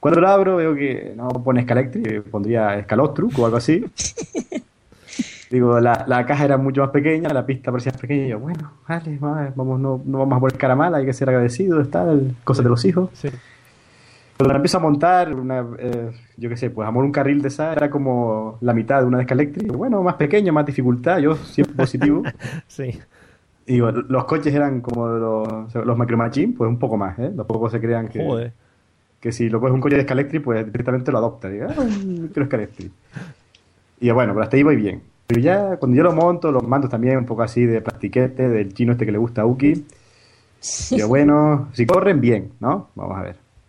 Cuando lo abro veo que no pone Scalectri, eh, pondría Scalostruc o algo así. Digo, la, la caja era mucho más pequeña, la pista parecía más pequeña. Y yo, bueno, vale, va, vamos, no, no vamos a poner cara mala, hay que ser agradecidos, tal, cosas de los hijos. Sí. Cuando la empiezo a montar, una, eh, yo qué sé, pues amor un carril de esa era como la mitad de una Descalectric. Bueno, más pequeño, más dificultad, yo siempre positivo. Sí. Y digo, los coches eran como los, los Micro Machine, pues un poco más, ¿eh? Tampoco se crean que, Joder. que si lo coges un coche de Scalectric, pues directamente lo adopta. Digo, ah, un- quiero Scalectric. Y bueno, pero hasta ahí voy bien. Pero ya cuando yo lo monto, los mandos también un poco así de plastiquete, del chino este que le gusta a Uki. Y yo, bueno, si corren bien, ¿no? Vamos a ver.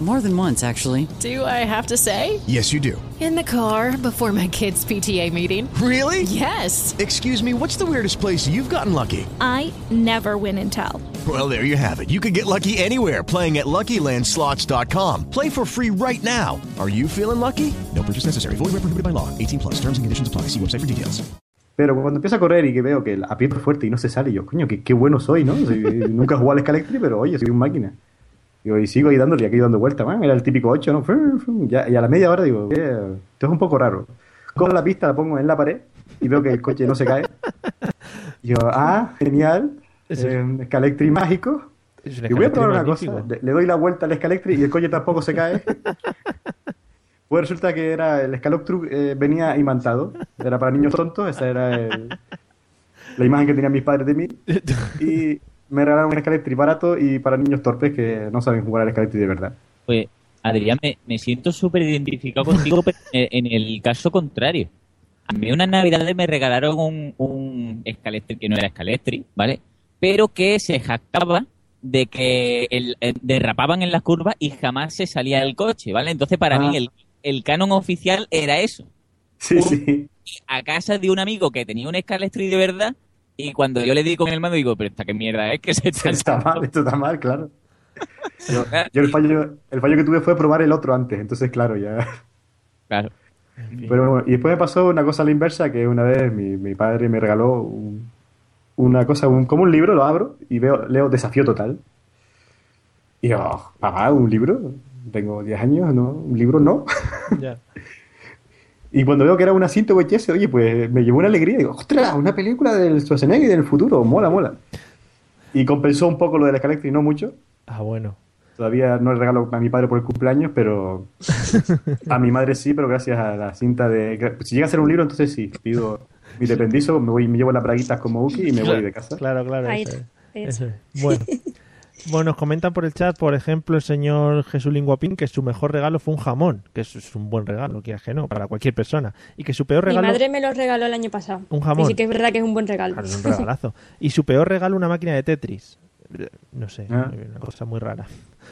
More than once, actually. Do I have to say? Yes, you do. In the car before my kids' PTA meeting. Really? Yes. Excuse me, what's the weirdest place you've gotten lucky? I never win and tell. Well, there you have it. You can get lucky anywhere playing at LuckyLandSlots.com. Play for free right now. Are you feeling lucky? No purchase necessary. Void where prohibited by law. 18 plus. Terms and conditions apply. See website for details. Pero cuando empiezo a correr y que veo que aprieto fuerte y no se sale, yo, coño, qué, qué bueno soy, ¿no? Si- nunca he jugado al Scalectric, pero oye, soy un máquina. Digo, y sigo ahí dándole, y aquí dando vueltas, man, era el típico 8, ¿no? Fum, fum, ya- y a la media hora digo, eh, esto es un poco raro. Cojo la pista, la pongo en la pared y veo que el coche no se cae. Y yo, ah, genial, eh, Scalectric mágico. Es Y voy a probar una cosa, le, le doy la vuelta al Scalectric y el coche tampoco se cae. Pues resulta que era el Scaloptruc eh, venía imantado, era para niños tontos, esa era el- la imagen que tenían mis padres de mí. Y me regalaron un Scalectric barato y para niños torpes que no saben jugar al Scalectric de verdad. Pues, Adrián, me, me siento súper identificado contigo, pero en el caso contrario. A mí unas navidades me regalaron un, un Scalestri que no era Scalestri, ¿vale? Pero que se jactaba de que el- eh, derrapaban en las curvas y jamás se salía del coche, ¿vale? Entonces, para Ah. mí, el, el canon oficial era eso. Sí, sí. A casa de un amigo que tenía un Scalestri de verdad, y cuando yo le di con el mando, digo, pero esta qué mierda es que se está Está mal, esto está mal, claro. Yo, yo el, fallo, el fallo que tuve fue probar el otro antes, entonces claro, ya... Claro. Pero bueno, y después me pasó una cosa a la inversa, que una vez mi, mi padre me regaló un- una cosa, un, como un libro, lo abro y veo, leo Desafío Total. Y yo, "Oh, papá, ¿un libro? Tengo 10 años, ¿no? ¿Un libro no? Ya. Y cuando veo que era una cinta VHS, oye, pues me llevó una alegría. Digo, ostras, una película del Schwarzenegger del futuro, mola, mola. Y compensó un poco lo de la Electric, no mucho. Ah, bueno. Todavía no le regalo a mi padre por el cumpleaños, pero a mi madre sí, pero gracias a la cinta de... Si llega a ser un libro, entonces sí, pido mi dependizo, me voy me llevo las braguitas como Uki y me voy de casa. Claro, claro. Ahí eso es, es. Bueno. Bueno, nos comentan por el chat, por ejemplo, el señor Jesús Linguapín, que su mejor regalo fue un jamón, que eso es un buen regalo, quieras que no, para cualquier persona. Y que su peor Mi regalo... madre me lo regaló el año pasado. Un jamón. Y sí que es verdad que es un buen regalo. Claro, es un regalazo. Y su peor regalo, una máquina de Tetris. No sé, Ah. una cosa muy rara.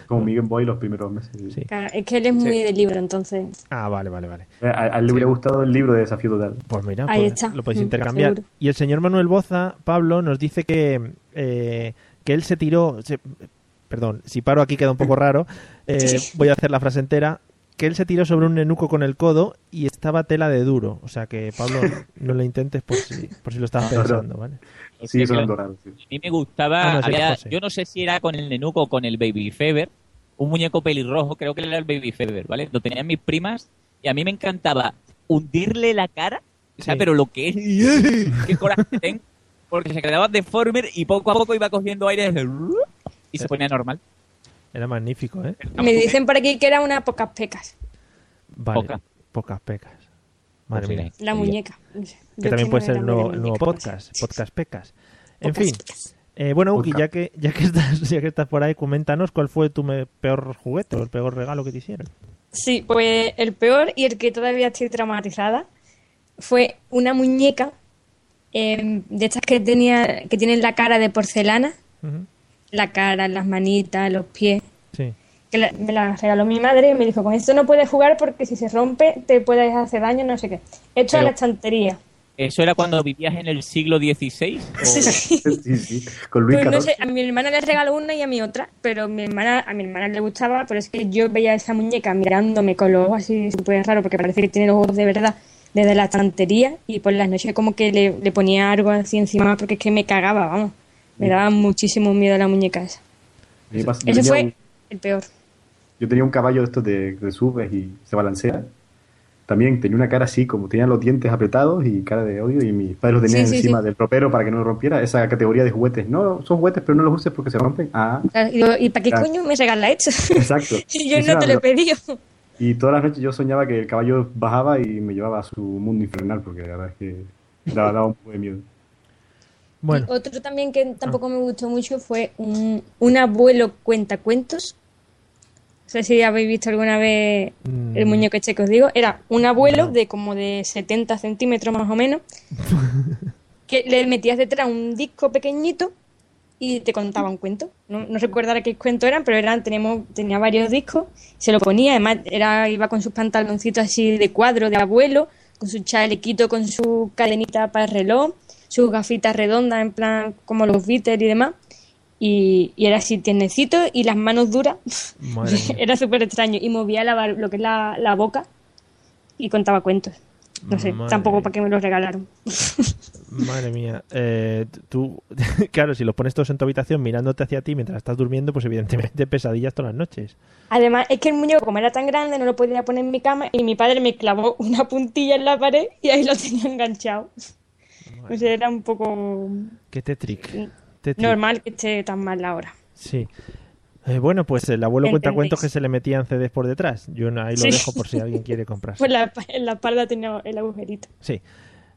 Como mi Game Boy los primeros meses. Sí. Claro, es que él es muy de libro, entonces. Ah, vale, vale, vale. Eh, A, a él le hubiera gustado el libro de Desafío Total. Pues mira, Ahí pues está. lo podéis Mm, intercambiar. seguro. Y el señor Manuel Boza, Pablo, nos dice que, eh, que él se tiró. se- perdón, si paro aquí queda un poco raro. eh. Voy a hacer la frase entera. Que él se tiró sobre un nenuco con el codo y estaba tela de duro. O sea que, Pablo, no lo intentes por si, por si lo no. pensando, ¿vale? Sí. A mí me gustaba, Ah, no, sí, había- José. yo no sé si era con el nenuco o con el Baby Fever, un muñeco pelirrojo, creo que era el Baby Fever, ¿vale? Lo tenían mis primas y a mí me encantaba hundirle la cara, o sea, Sí. pero lo que es, qué coraje tengo, porque se quedaba deformer y poco a poco iba cogiendo aire y se ponía normal. Era magnífico, ¿eh? Me dicen por aquí que era una pocas pecas. Vale, Poca. pocas pecas. Madre Pues mía. sí. La muñeca. Que Yo también puede ser el nuevo, el nuevo muñecas, podcast, podcast pecas. En Pocas fin, pecas. eh, bueno, Uki, ya que, ya, que estás, ya que estás por ahí, coméntanos cuál fue tu me- peor juguete o el peor regalo que te hicieron. Sí, pues el peor y el que todavía estoy traumatizada fue una muñeca eh, de estas que tenía que tienen la cara de porcelana, Ujú. la cara, las manitas, los pies. Sí. Que la- me la regaló mi madre y me dijo, con esto no puedes jugar porque si se rompe te puedes hacer daño, no sé qué. A Pero- la estantería. ¿Eso era cuando vivías en el siglo XVI? o- Sí, sí. Con Luis Pues no sé, a mi hermana le regaló una y a mi otra, pero mi hermana, a mi hermana le gustaba, pero es que yo veía esa muñeca mirándome con los ojos así súper raro, porque parece que tiene los ojos de verdad, desde la estantería, y por las noches como que le, le ponía algo así encima, porque es que me cagaba, vamos. Me daba muchísimo miedo la muñeca esa. A pasa- Ese fue un- el peor. Yo tenía un caballo de estos de que subes y se balancea. También tenía una cara así, como tenía los dientes apretados y cara de odio, y mis padres lo tenían Sí, sí, encima sí. del ropero para que no lo rompiera. Esa categoría de juguetes. No, son juguetes, pero no los uses porque se rompen. Ah, Y, digo, ¿y para qué coño me regala esto? exacto. yo no te lo he pedido. Y todas las noches yo soñaba que el caballo bajaba y me llevaba a su mundo infernal, porque la verdad es que daba, daba un poco de miedo. Bueno, otro también que tampoco me gustó mucho fue un, un abuelo cuentacuentos. No sé si habéis visto alguna vez Mm. el muñeco este que os digo. Era un abuelo de como de 70 centímetros más o menos, que le metías detrás un disco pequeñito y te contaba un cuento. No, no recuerdo ahora qué cuento eran, pero eran, tenemos, tenía varios discos. Se lo ponía, además era, iba con sus pantaloncitos así de cuadro de abuelo, con su chalequito, con su cadenita para el reloj, sus gafitas redondas en plan como los Beatles y demás. Y, y era así tiernecito y las manos duras. era súper extraño. Y movía la, lo que es la, la boca y contaba cuentos. No sé, Madre tampoco para qué me los regalaron. Madre mía. Eh, tú, claro, si los pones todos en tu habitación mirándote hacia ti mientras estás durmiendo, pues evidentemente pesadillas todas las noches. Además, es que el muñeco, como era tan grande, no lo podía poner en mi cama y mi padre me clavó una puntilla en la pared y ahí lo tenía enganchado. O sea, era un poco Qué tetric. Tetric. normal que esté tan mal ahora. Sí. Eh, bueno, pues el abuelo cuenta cuentos que se le metían CDs por detrás. Yo ahí lo Sí. dejo por si alguien quiere comprarse. Pues la, en la espalda tenía el agujerito. Sí.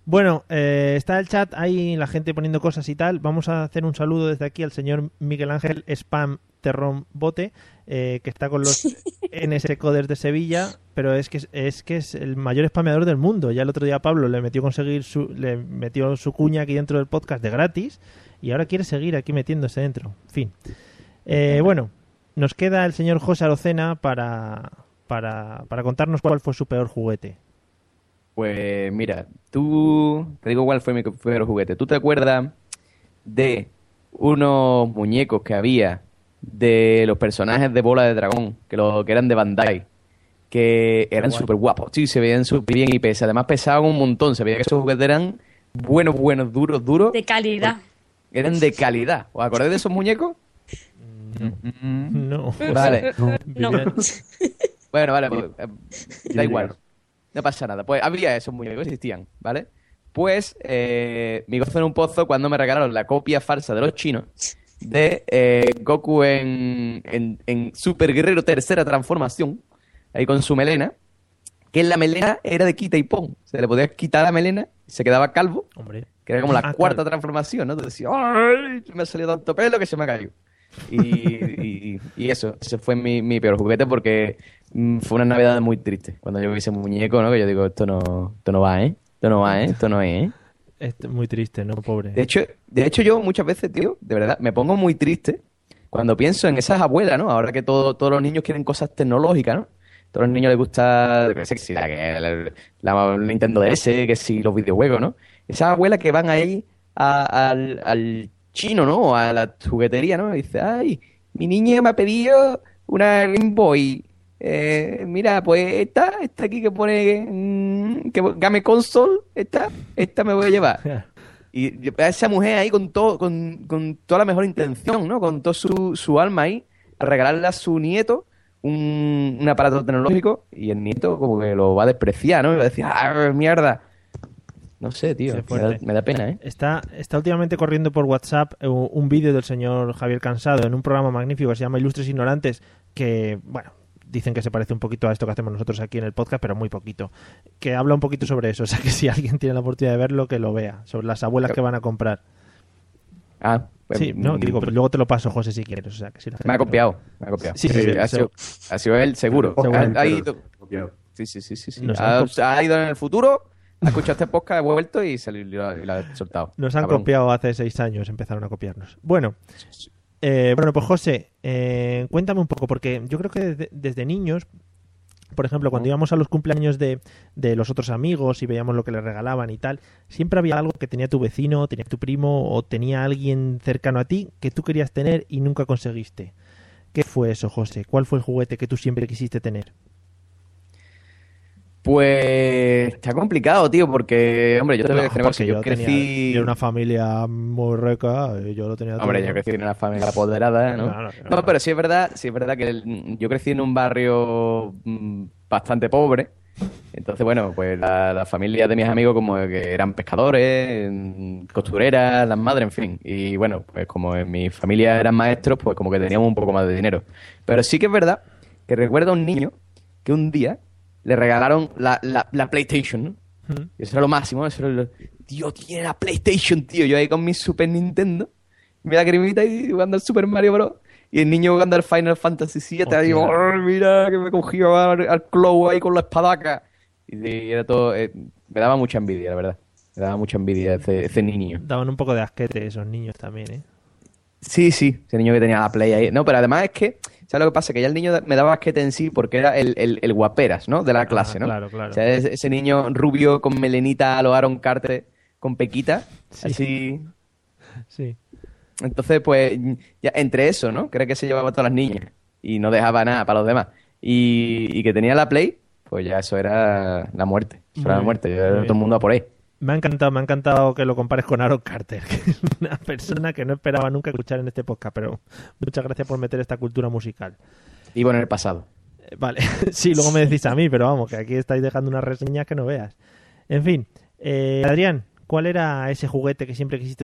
Bueno, eh, está el chat ahí, la gente poniendo cosas y tal. Vamos a hacer un saludo desde aquí al señor Miguel Ángel Spam Terrón Bote, eh, que está con los NS Coders de Sevilla, pero es que es, es que es el mayor spameador del mundo. Ya el otro día Pablo le metió conseguir su, le metió su cuña aquí dentro del podcast de gratis y ahora quiere seguir aquí metiéndose dentro. En fin. Eh, bueno, nos queda el señor José Arocena para, para, para contarnos cuál fue su peor juguete. Pues mira, tú, te digo cuál fue mi peor juguete. ¿Tú te acuerdas de unos muñecos que había de los personajes de Bola de Dragón, que, lo, que eran de Bandai? Que eran súper guapos, sí, se veían súper bien y pesa. Además pesaban un montón, se veía que esos juguetes eran buenos, buenos, duros, duros. De calidad. Eran de calidad. ¿Os acordáis de esos muñecos? No. Vale. No. Bueno, vale, pues, eh, da igual. No pasa nada. Pues había esos muñecos, existían, ¿vale? Pues eh, mi gozo en un pozo cuando me regalaron la copia falsa de los chinos de eh, Goku en, en, en Super Guerrero Tercera Transformación, ahí con su melena, que la melena era de quita y pon. Se le podía quitar la melena y se quedaba calvo, Hombre. que era como la Ah, cuarta claro. transformación, ¿no? Te decía, ¡ay! Me ha salido tanto pelo que se me ha caído. Y, y- y eso, ese fue mi, mi peor juguete porque mm, fue una Navidad muy triste. Cuando yo vi ese muñeco, ¿no? Que yo digo, esto no, esto no va, ¿eh? Esto no va, ¿eh? Esto no es, ¿eh? Es muy triste, ¿no? Pobre. De hecho, de hecho, yo muchas veces, tío, de verdad, me pongo muy triste cuando pienso en esas abuelas, ¿no? Ahora que todo- todos los niños quieren cosas tecnológicas, ¿no? Todos los niños les gusta, que sé, que si la, que la- la Nintendo DS, que si los videojuegos, ¿no? Esas abuelas que van ahí a- al, al chino, ¿no? A la juguetería, ¿no? Y dice, ay, mi niña me ha pedido una Game Boy. Eh, mira, pues esta, esta aquí que pone mm, que Game Console, esta, esta me voy a llevar. Y a esa mujer ahí con todo, con, con toda la mejor intención, ¿no? Con toda su, su alma ahí, a regalarle a su nieto un, un aparato tecnológico y el nieto como que lo va a despreciar, ¿no? Y va a decir, ¡ah, mierda! No sé, tío, me da, fuerte. me da pena, ¿eh? Está, está últimamente corriendo por WhatsApp eh, un vídeo del señor Javier Cansado en un programa magnífico que se llama Ilustres Ignorantes, que, bueno, dicen que se parece un poquito a esto que hacemos nosotros aquí en el podcast, pero muy poquito. Que habla un poquito sobre eso, o sea que si alguien tiene la oportunidad de verlo, que lo vea, sobre las abuelas que van a comprar. Ah, pues, Sí, no, mm, digo, pues luego te lo paso, José, si quieres. O sea, que si la Me ha copiado, me ha copiado. Sí, sí, sí, ha, sido, ha sido él, seguro. Seguro. Ha, ha Pero- ido, sí, sí, sí, sí. ha ido en el futuro, ha escuchado este podcast, ha vuelto y se lo, lo- ha soltado. Nos han Cabrón. copiado hace seis años, empezaron a copiarnos. Bueno, eh, bueno pues José, eh, cuéntame un poco, porque yo creo que desde, desde niños, por ejemplo, cuando íbamos a los cumpleaños de, de los otros amigos y veíamos lo que les regalaban y tal, siempre había algo que tenía tu vecino, tenía tu primo o tenía alguien cercano a ti que tú querías tener y nunca conseguiste. ¿Qué fue eso, José? ¿Cuál fue el juguete que tú siempre quisiste tener? Pues está complicado, tío, porque, hombre, yo te voy a No, decir yo tenía- crecí... yo era una familia muy rica, y yo lo tenía Hombre, todo. yo crecí en una familia apoderada, ¿no? No, pero sí es verdad, sí es verdad que el- yo crecí en un barrio mm, bastante pobre. Entonces, bueno, pues la, la familia de mis amigos como que eran pescadores, mm, costureras, las madres, en fin. Y bueno, pues como en mi familia eran maestros, pues como que teníamos un poco más de dinero. Pero sí que es verdad que recuerdo a un niño que un día le regalaron la, la, la PlayStation, ¿no? Eso era lo máximo, eso era lo... Tío, tiene la PlayStation, tío. Yo ahí con mi Super Nintendo, me da cremita y jugando al Super Mario Bros. Y el niño jugando al Final Fantasy VII, ahí, Hostia. "Oh, mira que me cogió al, al Clow ahí con la espadaca. Y, y era todo... eh, me daba mucha envidia, la verdad. Me daba mucha envidia ese, ese niño. Daban un poco de asquete esos niños también, ¿eh? Sí, sí, ese niño que tenía la Play ahí. No, pero además es que, ¿sabes lo que pasa? Que ya el niño me daba asquete en sí porque era el, el, el guaperas, ¿no? De la clase, ¿no? claro, claro. O sea, ese, ese niño rubio con melenita a lo Aaron Carter, con pequita, así. Sí. Entonces, pues, ya entre eso, ¿no? Creo que se llevaba a todas las niñas y no dejaba nada para los demás. Y, y que tenía la Play, pues ya eso era la muerte. Eso era la muerte. Yo todo el mundo a por ahí. Me ha encantado, me ha encantado que lo compares con Aaron Carter, que es una persona que no esperaba nunca escuchar en este podcast, pero muchas gracias por meter esta cultura musical. Vivo en el pasado. Eh, Vale, sí, luego me decís a mí, pero vamos, que aquí estáis dejando unas reseñas que no veas. En fin, eh, Adrián, ¿cuál era ese juguete que siempre quisiste?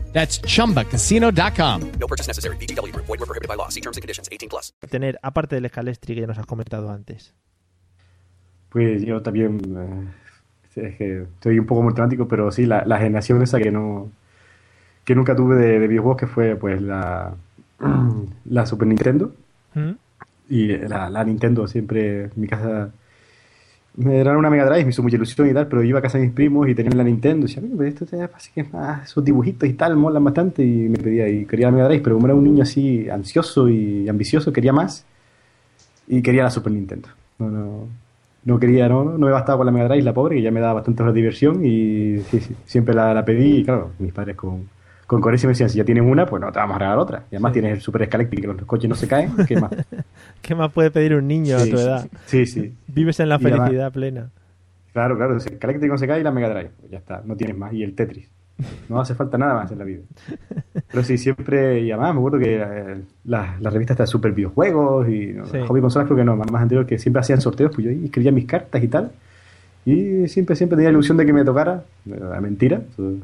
That's chumbacasino.com. No purchase necessary. VGW Group. Void were prohibited by law. See terms and conditions. 18 plus. Tener, aparte del escalestri que ya nos has comentado antes. Pues yo también eh, es que estoy un poco mortemático, pero sí, la, la generación esa que no que nunca tuve de, de videojuegos, que fue pues la, la Super Nintendo. ¿Mm? Y la, la Nintendo siempre en mi casa me dieron una Mega Drive, me hizo mucha ilusión y tal, pero yo iba a casa de mis primos y tenían la Nintendo. Y decía, "Mira, pero esto te parece que más, esos dibujitos y tal, molan bastante y me pedía y quería la Mega Drive, pero como era un niño así ansioso y ambicioso, quería más y quería la Super Nintendo. No, no, no quería, no, no me bastaba con la Mega Drive, la pobre, que ya me daba bastante diversión y sí, sí, siempre la, la pedí. Y claro, mis padres con, con coherencia me decían, si ya tienes una, pues no te vamos a regalar otra. Y además tienes el Super Escaléctrico, que los coches no se caen, ¿qué más? ¿Qué más puede pedir un niño a tu edad? Sí, sí. Vives en la Y además- felicidad plena. Claro, claro, el Escaléctrico no se cae y la Mega Drive, pues ya está, no tienes más. Y el Tetris. No hace falta nada más en la vida. Pero sí, siempre, y además me acuerdo que eh, la, la revista está de super videojuegos y no, hobby consolas creo que no, más, más anterior que siempre hacían sorteos, pues yo ahí escribía mis cartas y tal. Y siempre, siempre tenía la ilusión de que me tocara. Era mentira,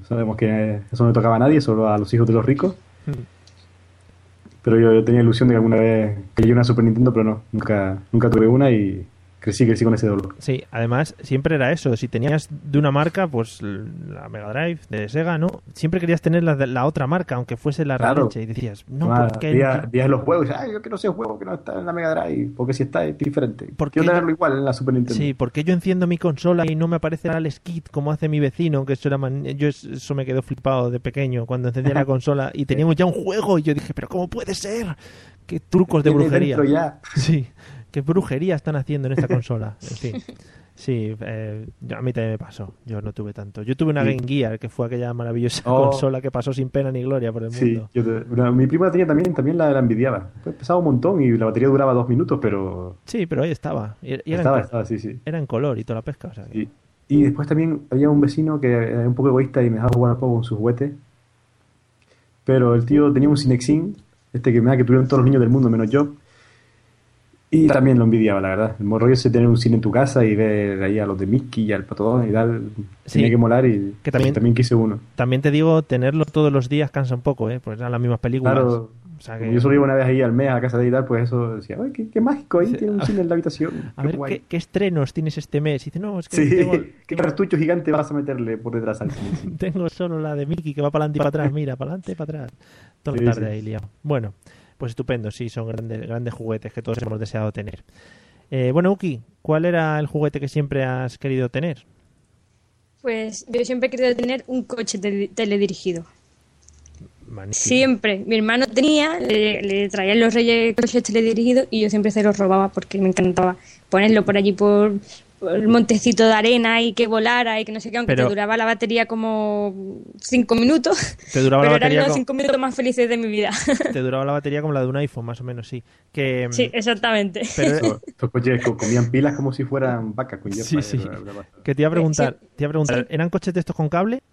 sabemos que eso no le tocaba a nadie, solo a los hijos de los ricos. Pero yo, yo tenía ilusión de que alguna vez quería una Super Nintendo, pero no, nunca, nunca tuve una y crecí, crecí con ese dolor. Sí, además siempre era eso. Si tenías de una marca, pues la Mega Drive de Sega, ¿no? Siempre querías tener la, la otra marca, aunque fuese la Claro. Y decías, no, Ah, porque veías, veías los juegos ay, yo quiero ese juego que no está en la Mega Drive, porque si está es diferente. Quiero tenerlo igual en la Super Nintendo. Sí, porque yo enciendo mi consola y no me aparece el Kit como hace mi vecino, que eso era man- yo es- eso me quedó flipado de pequeño cuando encendía la consola y teníamos ya un juego y yo dije, pero ¿cómo puede ser? Qué trucos de brujería. ya. Sí, qué brujería están haciendo en esta consola. En fin. Sí, eh, yo- a mí también me pasó. Yo no tuve tanto. Yo tuve una Sí. Game Gear, que fue aquella maravillosa Oh. consola que pasó sin pena ni gloria por el Sí, mundo. yo te- una- mi prima tenía también, también la, la envidiaba. Pues pesaba un montón y la batería duraba dos minutos, pero Sí, pero ahí estaba. Y, y era, en estaba, estaba, sí, sí. era en color y toda la pesca. O sea, que- Y, y después también había un vecino que era un poco egoísta y me dejaba jugar un poco con sus juguetes. Pero el tío tenía un Cinexin, este que me da que tuvieron todos los niños del mundo menos yo. Y también lo envidiaba, la verdad. El morro ese tener un cine en tu casa y ver ahí a los de Mickey y al Pato Donald y tal. Sí. Tenía que molar y Que también- también quise uno. También te digo, tenerlo todos los días cansa un poco, ¿eh? Porque eran las mismas películas. Claro, O sea que- yo solo iba una vez ahí al mes a casa de ahí y tal, pues eso decía, ¡ay, qué, qué mágico! Ahí tiene un cine en la habitación. A qué ver, guay". ¿qué, qué estrenos tienes este mes? Y dice, no, es que Sí, tengo, qué cartucho gigante vas a meterle por detrás al cine. tengo solo la de Mickey que va para adelante y para atrás. Mira, para adelante y para atrás. Toda Sí, la tarde sí. ahí liado. Bueno, pues estupendo. Sí, son grandes, grandes juguetes que todos hemos deseado tener. Eh, bueno, Uki, ¿cuál era el juguete que siempre has querido tener? Pues yo siempre he querido tener un coche tele- teledirigido. Magnífico. Siempre. Mi hermano tenía, le, le traían los reyes coches teledirigidos y yo siempre se los robaba porque me encantaba ponerlo por allí por el montecito de arena y que volara y que no sé qué, aunque Pero- te duraba la batería como cinco minutos. Te duraba la pero batería eran los co- cinco minutos más felices de mi vida. Te duraba la batería como la de un iPhone, más o menos, sí. Que, sí, exactamente. Pero- Estos coches co- comían pilas como si fueran vacas con Sí, sí. era- que te iba a preguntar, Sí. te iba a preguntar, ¿eran coches de estos con cable?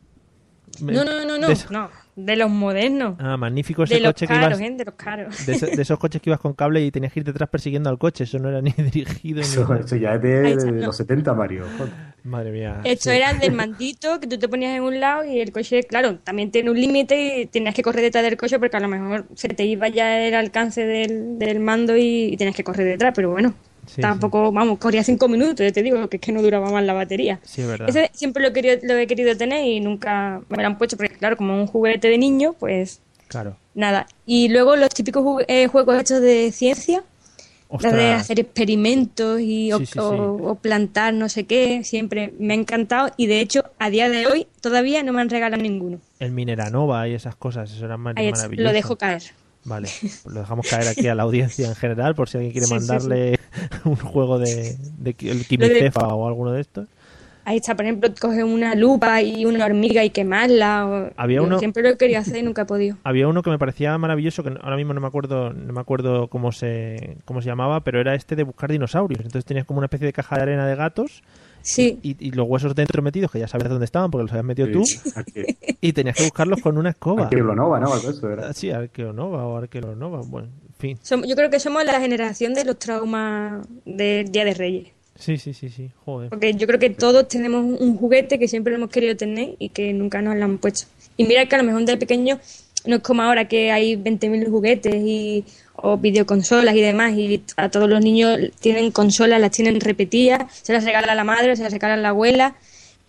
No, no, no, no, de los modernos. Ah, magnífico ese de los coche que caros, ibas... ¿eh? De los caros. De, de esos coches que ibas con cable y tenías que ir detrás persiguiendo al coche. Eso no era ni dirigido ni Eso, nada. eso ya es de, no. los 70, Mario. Joder. Madre mía. Esto sí. era del mandito que tú te ponías en un lado y el coche, claro, también tiene un límite y tenías que correr detrás del coche porque a lo mejor se te iba ya el alcance del, del mando y, y tenías que correr detrás, pero bueno, Sí, tampoco, vamos, corría cinco minutos, ya te digo, que es que no duraba más la batería. Sí, es verdad. Ese siempre lo he, querido, lo he querido tener y nunca me lo han puesto porque, claro, como un juguete de niño, pues Claro. nada. Y luego los típicos eh, juegos hechos de ciencia. La de hacer experimentos y, o, Sí, sí, sí. o- o plantar no sé qué, siempre me ha encantado y de hecho a día de hoy todavía no me han regalado ninguno. El Mineranova y esas cosas, eso era maravilloso. lo dejo caer. Vale, lo dejamos caer aquí a la audiencia en general por si alguien quiere mandarle un juego de, de el Quimicefa o alguno de estos. ahí está, por ejemplo, coger una lupa y una hormiga y quemarla. o- Había uno- Siempre lo he querido hacer y nunca he podido. Había uno que me parecía maravilloso, que ahora mismo no me acuerdo, no me acuerdo cómo se, cómo se llamaba, pero era este de buscar dinosaurios. Entonces tenías como una especie de caja de arena de gatos Sí. y, y los huesos dentro metidos, que ya sabías dónde estaban porque los habías metido tú, Aquí- y tenías que buscarlos con una escoba. Arqueolonova, ¿no? Eso era. Sí, Arqueonova o Arqueonova, bueno, en fin. Som- yo creo que somos la generación de los traumas del Día de Reyes. Sí, sí, sí, sí, joder. Porque yo creo que todos tenemos un- un juguete que siempre hemos querido tener y que nunca nos lo han puesto. Y mira que a lo mejor de pequeño no es como ahora que hay 20.000 juguetes y, o videoconsolas y demás y a todos los niños tienen consolas, las tienen repetidas, se las regala la madre, se las regala la abuela.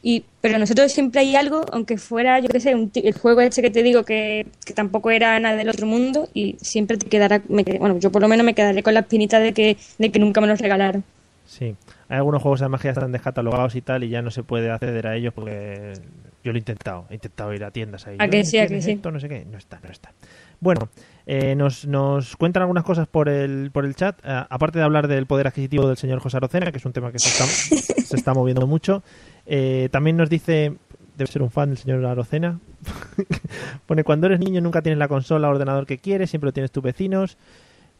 Y, pero nosotros siempre hay algo, aunque fuera, yo qué sé, un el juego este que te digo que, que tampoco era nada del otro mundo y siempre te quedará, me bueno, yo por lo menos me quedaré con la espinita de que, de que nunca me los regalaron. Sí, hay algunos juegos además que ya están descatalogados y tal y ya no se puede acceder a ellos porque yo lo he intentado, he intentado ir a tiendas ahí. A que "Oye, sí, a que ¿tienes sí. no sé qué, no está, no está. Bueno, eh, nos, nos cuentan algunas cosas por el, por el chat, eh, aparte de hablar del poder adquisitivo del señor José Arocena, que es un tema que se está, se está moviendo mucho, eh, también nos dice, debe ser un fan del señor Arocena, pone cuando eres niño nunca tienes la consola o ordenador que quieres, siempre lo tienes tus vecinos.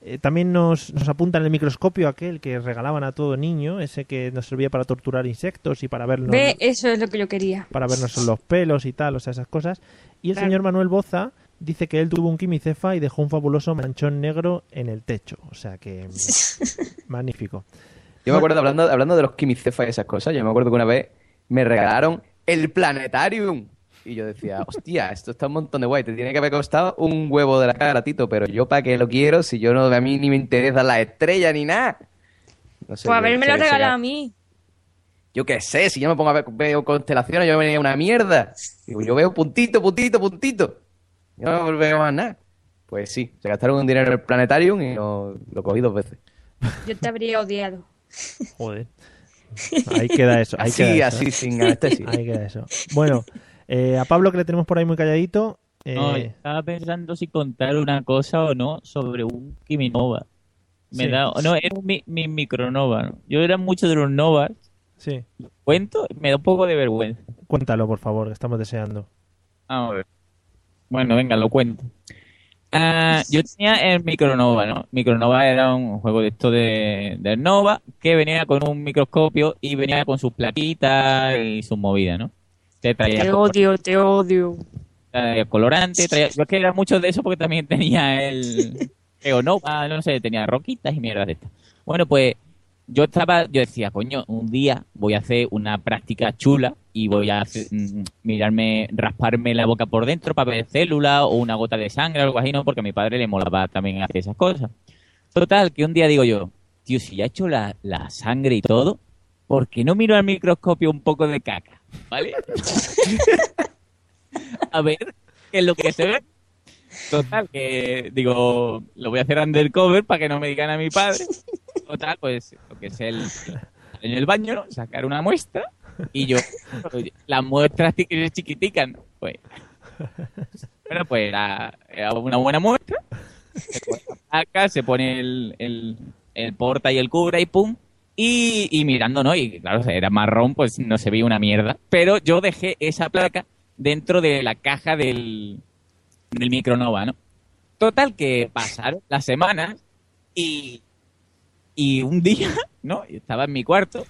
Eh, también nos, nos apuntan el microscopio aquel que regalaban a todo niño, ese que nos servía para torturar insectos y para vernos, Ve, eso es lo que yo quería. para vernos los pelos y tal, o sea, esas cosas. Y el Claro. señor Manuel Boza dice que él tuvo un quimicefa y dejó un fabuloso manchón negro en el techo. O sea que magnífico. Yo me acuerdo, hablando, hablando de los quimicefas y esas cosas, yo me acuerdo que una vez me regalaron el planetarium. Y yo decía, hostia, esto está un montón de guay, te tiene que haber costado un huevo de la cara, Tito, pero yo para qué lo quiero si yo no, a mí ni me interesa la estrella ni nada. No sé, Pues haberme lo regalado a mí. Yo qué sé, si yo me pongo a ver veo constelaciones, yo venía una mierda. Digo, yo veo puntito, puntito, puntito. Yo no veo más nada. Pues sí, se gastaron un dinero en el planetarium y lo, lo cogí dos veces. Yo te habría odiado. Joder. Ahí queda eso. Ahí Así, queda eso, así, ¿eh? sin anestesia. Ahí queda eso. Bueno, eh, a Pablo que le tenemos por ahí muy calladito. eh, No, estaba pensando si contar una cosa o no sobre un Kiminova. Me Sí. da, no, era mi, mi micronova. ¿no? Yo era mucho de los novas. Sí. Cuento, me da un poco de vergüenza. Cuéntalo, por favor, que estamos deseando. A ver. Bueno, venga, lo cuento. Ah, yo tenía el Micronova, ¿no? Micronova era un juego de esto de, de Nova que venía con un microscopio y venía con sus plaquitas y sus movidas, ¿no? Te traía, Te odio, te odio. traía colorante, traía... Yo es que era mucho de eso porque también tenía el Geonova, no sé, tenía roquitas y mierdas de estas. Bueno, pues yo estaba, yo decía, coño, un día voy a hacer una práctica chula y voy a hacer- mm, mirarme, rasparme la boca por dentro para ver células o una gota de sangre o algo así, ¿no? Porque a mi padre le molaba también hacer esas cosas. Total, que un día digo yo, tío, si ya he hecho la, la sangre y todo, ¿por qué no miro al microscopio un poco de caca? ¿Vale? a ver qué es lo que se ve. Total, que digo, lo voy a hacer undercover para que no me digan a mi padre. Total, pues lo que es el en el baño, sacar una muestra y yo, las muestras chi- chiquiticas, ¿no? pues, bueno, pues era, una buena muestra. Se pone la placa, se pone el, el, porta y el cubre y pum. Y, y mirando, ¿no? Y claro, era marrón, pues no se veía una mierda. Pero yo dejé esa placa dentro de la caja del, del micronova, ¿no? Total que pasaron las semanas y, y un día, ¿no? Estaba en mi cuarto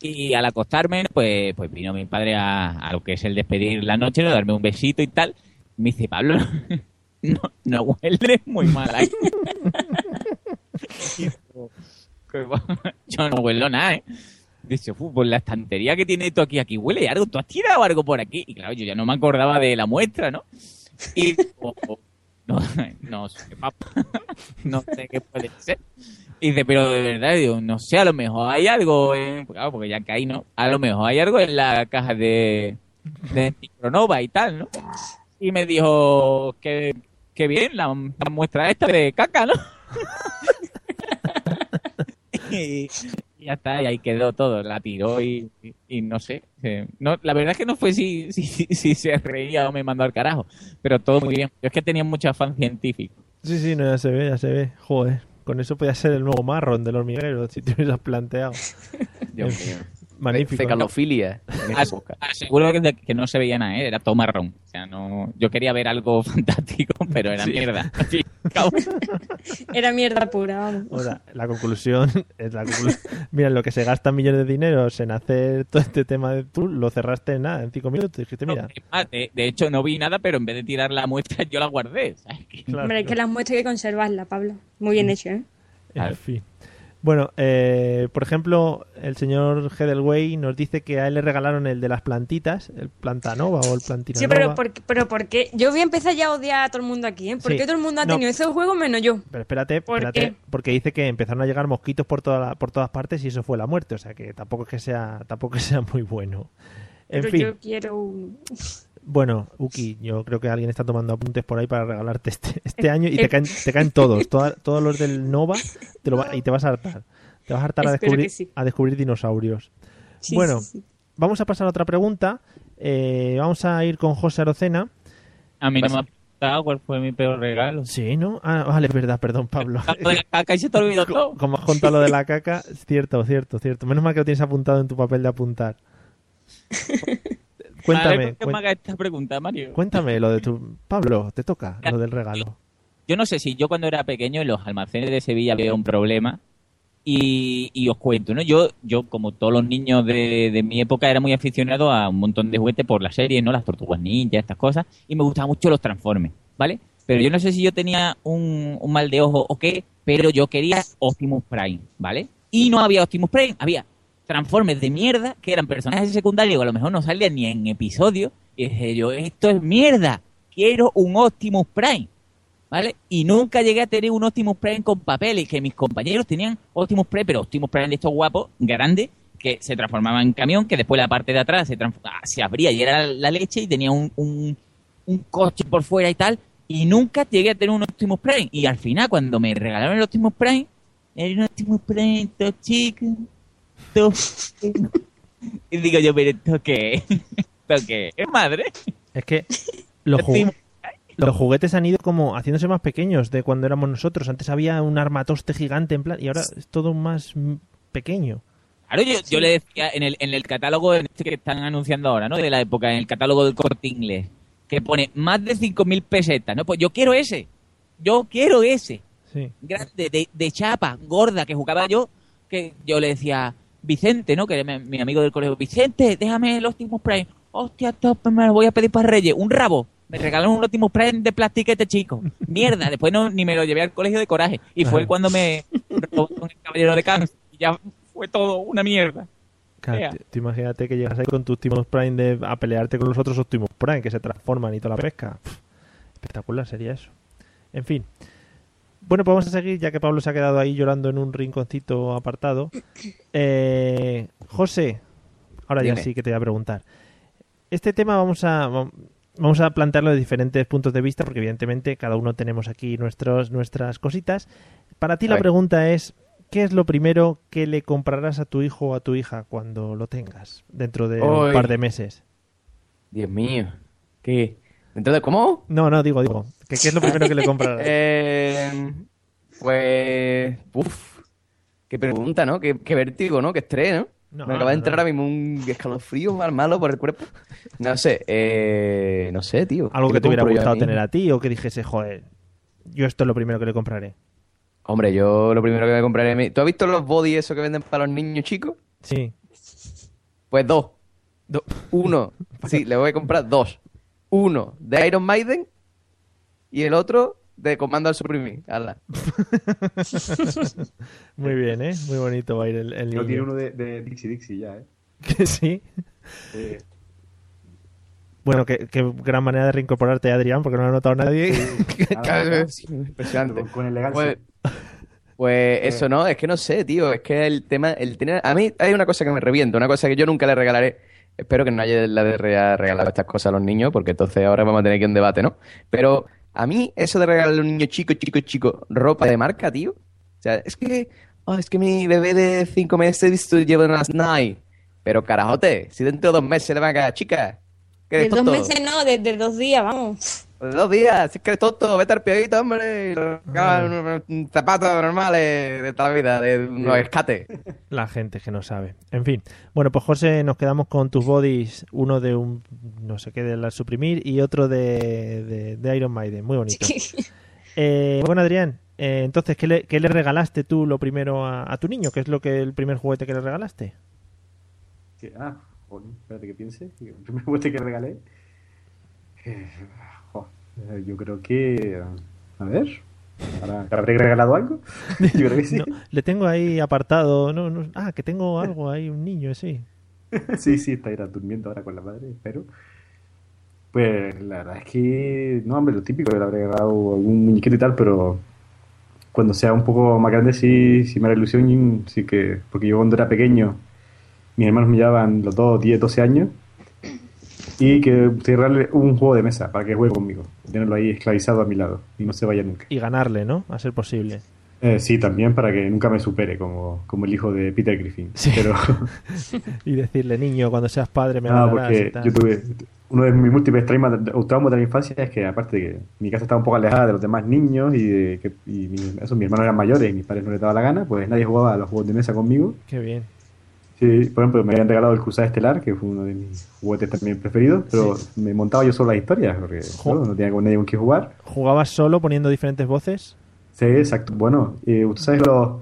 y al acostarme, pues, pues vino mi padre a, a lo que es el despedir la noche, ¿no? darme un besito y tal. Me dice, Pablo, no, no huele muy mal ahí. Yo, "Que va, yo no huelo nada, ¿eh? Dice, "Fu, pues la estantería que tiene esto aquí, aquí huele algo, ¿tú has tirado algo por aquí? Y claro, yo ya no me acordaba de la muestra, ¿no? Y oh, oh, no, no sé, papá, no sé qué puede ser. Y dice, pero de verdad, digo, no sé, a lo mejor hay algo, en- porque ya caí, ¿no? A lo mejor hay algo en la caja de, de Micronova y tal, ¿no? Y me dijo que, que bien, la, muestra esta de caca, ¿no? y, ya está, y ahí quedó todo, la tiró y, y- no sé. eh, no, la verdad es que no fue si, si, si, si se reía o me mandó al carajo, pero todo muy bien. Yo es que tenía mucho afán científico. Sí, sí, no, ya se ve, ya se ve. Joder, con eso podía ser el nuevo marrón del hormiguero si te hubieras planteado. Dios mío. Magnífico. Fecalofilia. Aseguro que, que no se veía nada, ¿eh? era todo marrón. O sea, no, yo quería ver algo fantástico, pero era Sí. mierda. Era mierda pura, vamos. O sea, la conclusión es la conclusión. Mira, lo que se gasta millones de dineros en hacer todo este tema de tú, lo cerraste en nada, en cinco minutos. Dijiste, mira, de, de hecho, no vi nada, pero en vez de tirar la muestra, yo la guardé. claro, Hombre, es que las muestras hay que conservarlas, Pablo. Muy bien hecho, ¿eh? en fin. Bueno, eh, por ejemplo, el señor Hedelway nos dice que a él le regalaron el de las plantitas, el plantanova o el plantinanova. Sí, pero ¿por, pero ¿por qué? Yo voy a empezar ya a odiar a todo el mundo aquí, ¿eh? ¿Por Sí. qué todo el mundo ha No. tenido esos juegos menos yo? Pero espérate, ¿Por espérate, qué? porque dice que empezaron a llegar mosquitos por, toda la- por todas partes y eso fue la muerte, o sea que tampoco es que sea, tampoco es que sea muy bueno. En Pero fin, yo quiero un... bueno, Uki, yo creo que alguien está tomando apuntes por ahí para regalarte este, este año y te caen, te caen todos, toda- todos los del Nova te lo va- y te vas a hartar. Te vas a hartar a descubrir, sí. a descubrir dinosaurios. Sí, bueno, sí, vamos a pasar a otra pregunta. Eh, vamos a ir con José Arocena. A mí no me ha preguntado cuál fue mi peor regalo. Sí, ¿no? Ah, vale, es verdad, perdón, Pablo. Lo de la caca y se te olvidó todo. Como has contado lo de la caca, es cierto, cierto, cierto. Menos mal que lo tienes apuntado en tu papel de apuntar. Cuéntame, Vale, ¿por qué cuen- me hagas esta pregunta, Mario? cuéntame lo de tu... Pablo, te toca lo del regalo. Yo no sé si yo cuando era pequeño en los almacenes de Sevilla había un problema y, y os cuento, ¿no? Yo, yo como todos los niños de, de mi época, era muy aficionado a un montón de juguetes por la serie, ¿no? Las tortugas ninja, estas cosas, y me gustaban mucho los transformes, ¿vale? Pero yo no sé si yo tenía un, un mal de ojo o qué, pero yo quería Optimus Prime, ¿vale? Y no había Optimus Prime, había transformes de mierda que eran personajes secundarios que a lo mejor no salían ni en episodio. Y dije yo, esto es mierda, quiero un Optimus Prime. ¿Vale? Y nunca llegué a tener un Optimus Prime con papeles, que mis compañeros tenían Optimus Prime, pero Optimus Prime de estos guapos, grandes, que se transformaba en camión, que después la parte de atrás se, ah, se abría y era la leche y tenía un, un, un coche por fuera y tal. Y nunca llegué a tener un Optimus Prime. Y al final, cuando me regalaron el Optimus Prime, era Optimus Prime todo chico, Y digo yo, pero ¿esto qué es? ¿Esto qué es? ¿Es madre? Es que los, ju- los juguetes han ido como haciéndose más pequeños de cuando éramos nosotros. Antes había un armatoste gigante en plan y ahora es todo más pequeño. Claro, yo, yo le decía en el, en el catálogo en este que están anunciando ahora, ¿no? De la época, en el catálogo del corte inglés, que pone más de 5.000 pesetas, ¿no? Pues yo quiero ese. Yo quiero ese. Sí. Grande, de, de chapa, gorda, que jugaba yo, que yo le decía, Vicente, ¿no? Que era mi, mi amigo del colegio, Vicente, déjame el Optimus Prime. Hostia, top, me lo voy a pedir para Reyes. Un rabo. Me regalaron un Optimus Prime de plastiquete chico. Mierda, después no, ni me lo llevé al colegio de coraje. Y fue cuando me robó con el caballero de Cans. Y ya fue todo una mierda. Claro, tú- imagínate que llegas ahí con tu Optimus Prime de, a pelearte con los otros Optimus Prime que se transforman y toda la pesca. Pff, espectacular sería eso. En fin. Bueno, pues vamos a seguir ya que Pablo se ha quedado ahí llorando en un rinconcito apartado. Eh, José, ahora ya sí que te voy a preguntar. Este tema vamos a vamos a plantearlo de diferentes puntos de vista porque evidentemente cada uno tenemos aquí nuestros nuestras cositas. Para ti A la ver. pregunta es ¿qué es lo primero que le comprarás a tu hijo o a tu hija cuando lo tengas dentro de un par de meses? Dios mío. ¿Qué? ¿Entonces cómo? No, no, digo, digo, ¿qué es lo primero que le comprarás? Eh, pues. Uf. Qué pregunta, ¿no? Qué, qué vértigo, ¿no? Qué estrés, ¿no? No, Me acaba de no, entrar no. ahora mismo un escalofrío mal malo por el cuerpo. No sé, eh, no sé, tío. Algo ¿Qué que te hubiera a gustado tener a ti o que dijese, joder, yo esto es lo primero que le compraré. Hombre, yo lo primero que me compraré. a mí- ¿Tú has visto los body esos que venden para los niños chicos? Sí. Pues dos. Uno, sí, le voy a comprar dos. Uno de Iron Maiden y el otro de Comando al Suprimir. Hala. Muy bien, ¿eh? Muy bonito va a ir el, el No niño. tiene uno de, de Dixie Dixie ya, ¿eh? Que sí. Eh, Bueno, qué, qué gran manera de reincorporarte, Adrián, porque no lo ha notado nadie. nada, Impresionante. con, con elegancia. Pues, pues eso no, es que no sé, tío. Es que el tema, el tener. A mí hay una cosa que me revienta, una cosa que yo nunca le regalaré. Espero que no haya la de regalar estas cosas a los niños, porque entonces ahora vamos a tener aquí un debate, ¿no? Pero a mí, eso de regalarle a un niño chico, chico, chico, ropa de marca, tío. O sea, es que. oh, es que mi bebé de cinco meses lleva unas Nike. Pero carajote, si dentro de dos meses le van a quedar chica. ¿Qué De dos meses no, desde dos días, vamos. Dos días, si es que eres tonto, vete al piadito, hombre. y lo- unos zapatos normales de toda la vida, de unos escates. La gente que no sabe. En fin. Bueno, pues José, nos quedamos con tus bodies. Uno de un no sé qué de la suprimir y otro de, de, de Iron Maiden. Muy bonito. Eh, bueno, Adrián, eh, entonces, ¿qué le, qué le regalaste tú lo primero a, a tu niño? ¿Qué es lo que el primer juguete que le regalaste? Ah, joder, espérate que piense. El primer juguete que regalé. Eh, yo creo que. A ver. ¿Habrá- ¿Habré regalado algo? Yo creo que sí. No, le tengo ahí apartado. No, no, ah, que tengo algo ahí, un niño, sí. sí, sí, está irá durmiendo ahora con la madre, espero. Pues la verdad es que, no, hombre, lo típico, le habré regalado algún muñequito y tal, pero cuando sea un poco más grande sí, sí me hará ilusión, sí que, porque yo cuando era pequeño, mis hermanos me llevaban los dos, 10, 12 años, y que regalarle un juego de mesa para que juegue conmigo, tenerlo ahí esclavizado a mi lado y no se vaya nunca. Y ganarle, ¿no? A ser posible. Eh, sí, también para que nunca me supere como, como el hijo de Peter Griffin. Pero, Y decirle, niño, cuando seas padre me Ah, porque yo tuve uno de mis múltiples traumas, de- traumas de la infancia es que aparte de que mi casa estaba un poco alejada de los demás niños y de que y mi- eso, mis hermanos eran mayores y mis padres no les daba la gana, pues nadie jugaba a los juegos de mesa conmigo. Qué bien. Sí, por ejemplo, me habían regalado el Cruzada Estelar, que fue uno de mis juguetes también preferidos, pero me montaba yo solo las historias, porque claro, no tenía con nadie con quien jugar. ¿Jugabas solo poniendo diferentes voces? Sí, exacto. Bueno, eh, ¿tú sabes los,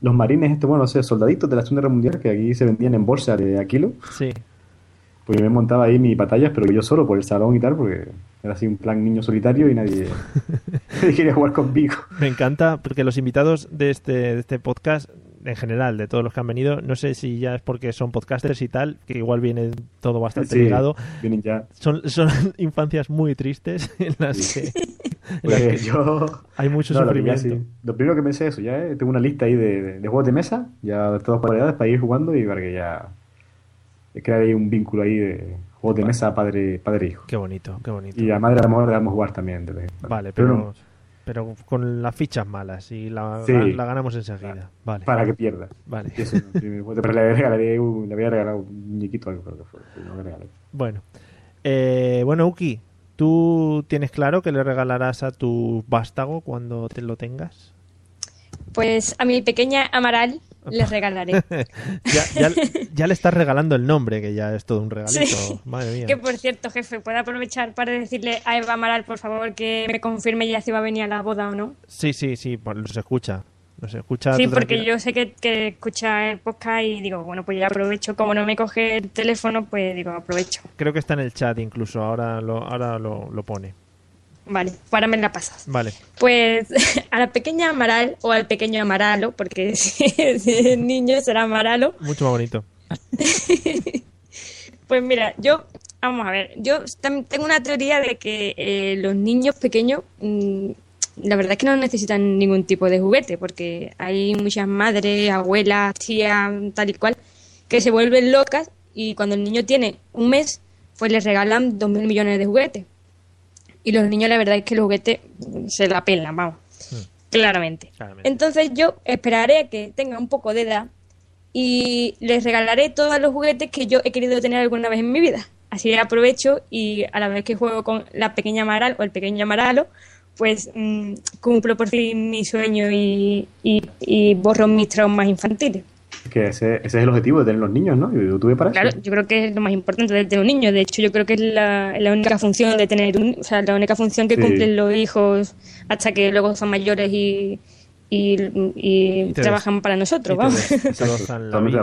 los marines, este, bueno, no sé, soldaditos de la Segunda Guerra Mundial que aquí se vendían en bolsa de a kilo? Sí. Pues yo me montaba ahí mis batallas, pero yo solo por el salón y tal, porque era así un plan niño solitario y nadie, nadie quería jugar conmigo. Me encanta porque los invitados de este, de este podcast, en general, de todos los que han venido, no sé si ya es porque son podcasters y tal, que igual viene todo bastante Sí, ligado. vienen ya. Son, son infancias muy tristes en las que, en las Pues que yo... hay mucho No, lo que ya sufrimiento. sí. Lo primero que pensé es eso, ya eh, tengo una lista ahí de, de- de juegos de mesa, ya de todas variedades para ir jugando y para que ya crear ahí un vínculo ahí de juegos de mesa padre padre e hijo. Qué bonito, qué bonito. Y a madre a lo mejor le damos jugar también. Vale, pero, no, pero con las fichas malas y la, Sí. la, la ganamos enseguida. Vale. para que pierda. Vale. Eso, pero le regalaré un- le había regalado un muñequito o algo, creo que fue. pero no le regalé. Bueno, eh, bueno, Uki, ¿tú tienes claro que le regalarás a tu vástago cuando te lo tengas? Pues a mi pequeña Amaral les regalaré. ya, ya- ya le estás regalando el nombre, que ya es todo un regalito. Sí. Madre mía. Que por cierto, jefe, ¿puedo aprovechar para decirle a Eva Amaral, por favor, que me confirme ya si va a venir a la boda o no? Sí, sí, sí, los escucha. Los escucha. Sí, porque tranquila. yo sé que, que escucha el podcast y digo, bueno, pues ya aprovecho. Como no me coge el teléfono, pues digo, aprovecho. Creo que está en el chat incluso, ahora lo, ahora lo, lo pone. Vale, para me la pasas. Vale. Pues a la pequeña Amaral o al pequeño Amaralo, porque si es niño será Amaralo. Mucho más bonito. Pues mira, yo, vamos a ver, yo tengo una teoría de que eh, los niños pequeños, mm, la verdad es que no necesitan ningún tipo de juguete, porque hay muchas madres, abuelas, tías, tal y cual, que se vuelven locas y cuando el niño tiene un mes, pues les regalan dos mil millones de juguetes. Y los niños, la verdad es que los juguetes mm, se la pelan, vamos, claramente. Entonces yo esperaré a que tenga un poco de edad y les regalaré todos los juguetes que yo he querido tener alguna vez en mi vida. Así aprovecho y a la vez que juego con la pequeña Amaral o el pequeño Amaralo, pues mm, cumplo por fin mi sueño y, y, y borro mis traumas infantiles. Que ese, ese es el objetivo de tener los niños, ¿no? Yo lo tuve para Claro, eso. yo creo que es lo más importante de tener un niño. De hecho, yo creo que es la, la única función de tener un, o sea, la única función que Sí. cumplen los hijos hasta que luego son mayores y, y, y Y te trabajan para nosotros, y te vamos.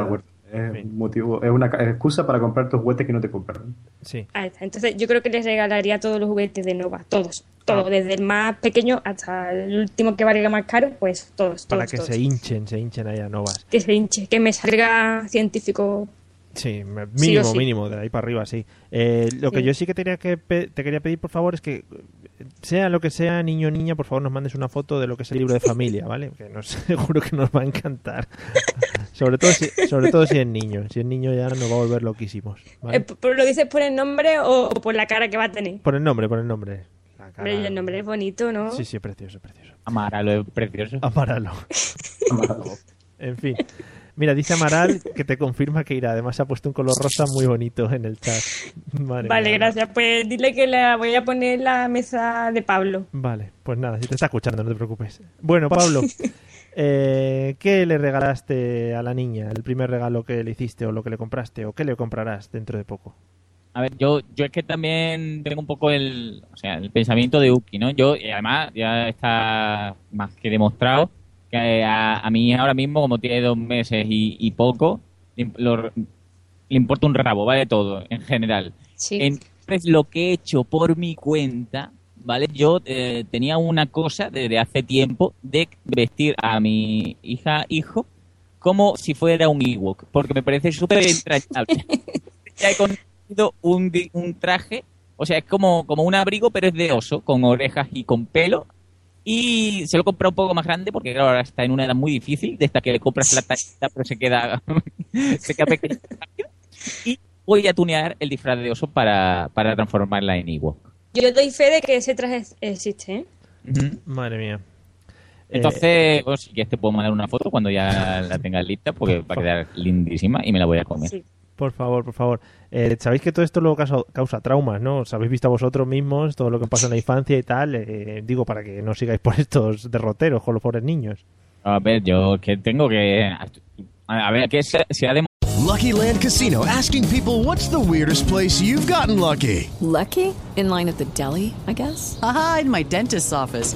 acuerdo. Es, un motivo, es una excusa para comprar tus juguetes que no te compraron. Sí. Ahí está. Entonces, yo creo que les regalaría todos los juguetes de Nova, todos, todos, Ah. desde el más pequeño hasta el último que valga más caro, pues todos, todos, Para que todos. se hinchen, se hinchen ahí a novas. Que se hinche, que me salga científico. Sí, mínimo, sí. mínimo, de ahí para arriba, sí. Eh, lo que yo sí que te quería, que te quería pedir, por favor, es que, sea lo que sea, niño o niña, por favor, nos mandes una foto de lo que es el libro de familia, ¿vale? Que nos, seguro que nos va a encantar. sobre, todo si, sobre todo si es niño. Si es niño ya nos va a volver loquísimos. ¿vale? Eh, ¿pero ¿Lo dices por el nombre o, por la cara que va a tener? Por el nombre, por el nombre. La cara- Hombre, el nombre es bonito, ¿no? Sí, sí, precioso, precioso. Amáralo, es precioso. Amáralo. en fin. Mira, dice Amaral que te confirma que irá. Además, se ha puesto un color rosa muy bonito en el chat. Madre Vale, mía. gracias. Pues dile que la voy a poner en la mesa de Pablo. Vale, pues nada, si te está escuchando, no te preocupes. Bueno, Pablo, eh, ¿qué le regalaste a la niña? ¿El primer regalo que le hiciste o lo que le compraste? ¿O qué le comprarás dentro de poco? A ver, yo, yo es que también tengo un poco el, o sea, el pensamiento de Uki, ¿no? Yo, y además, ya está más que demostrado que a, a mí ahora mismo, como tiene dos meses y, y poco, le, lo- le importa un rabo, ¿vale? Todo, en general. Sí. Entonces, lo que he hecho por mi cuenta, ¿vale? Yo eh, tenía una cosa desde hace tiempo de vestir a mi hija, hijo, como si fuera un Ewok, porque me parece súper entrañable. ya he conseguido un, un traje, o sea, es como, como un abrigo, pero es de oso, con orejas y con pelo. Y se lo he comprado un poco más grande porque, claro, ahora está en una edad muy difícil, de esta que le compras la tallita, pero se queda, se queda pequeña. Y voy a tunear el disfraz de oso para, para transformarla en Ewok. Yo doy fe de que ese traje existe, ¿eh? Madre mía. Entonces, pues, si quieres te puedo mandar una foto cuando ya la tengas lista porque va a quedar lindísima y me la voy a comer. Por favor, por favor. Eh, Sabéis que todo esto luego causa, causa traumas, ¿no? Os habéis visto a vosotros mismos todo lo que pasa en la infancia y tal. eh, digo, para que no sigáis por estos derroteros con los pobres niños. A ver, yo que tengo que... A ver, que se, se ha demostrado Lucky Land Casino asking people what's the weirdest place you've gotten lucky? Lucky? In line at the deli, I guess? Aha, in my dentist's office.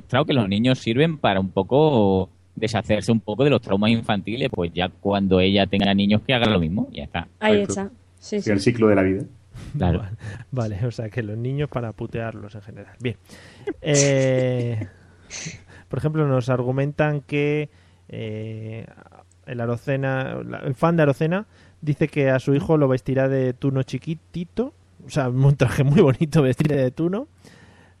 Que los niños sirven para un poco deshacerse un poco de los traumas infantiles, pues ya cuando ella tenga niños que hagan lo mismo, ya está. Ahí está. Sí, sí. El ciclo de la vida. Claro. Vale, o sea que los niños para putearlos en general. Bien. Eh, por ejemplo, nos argumentan que eh, el Arocena, el fan de Arocena dice que a su hijo lo vestirá de tuno chiquitito, o sea, un traje muy bonito vestir de tuno.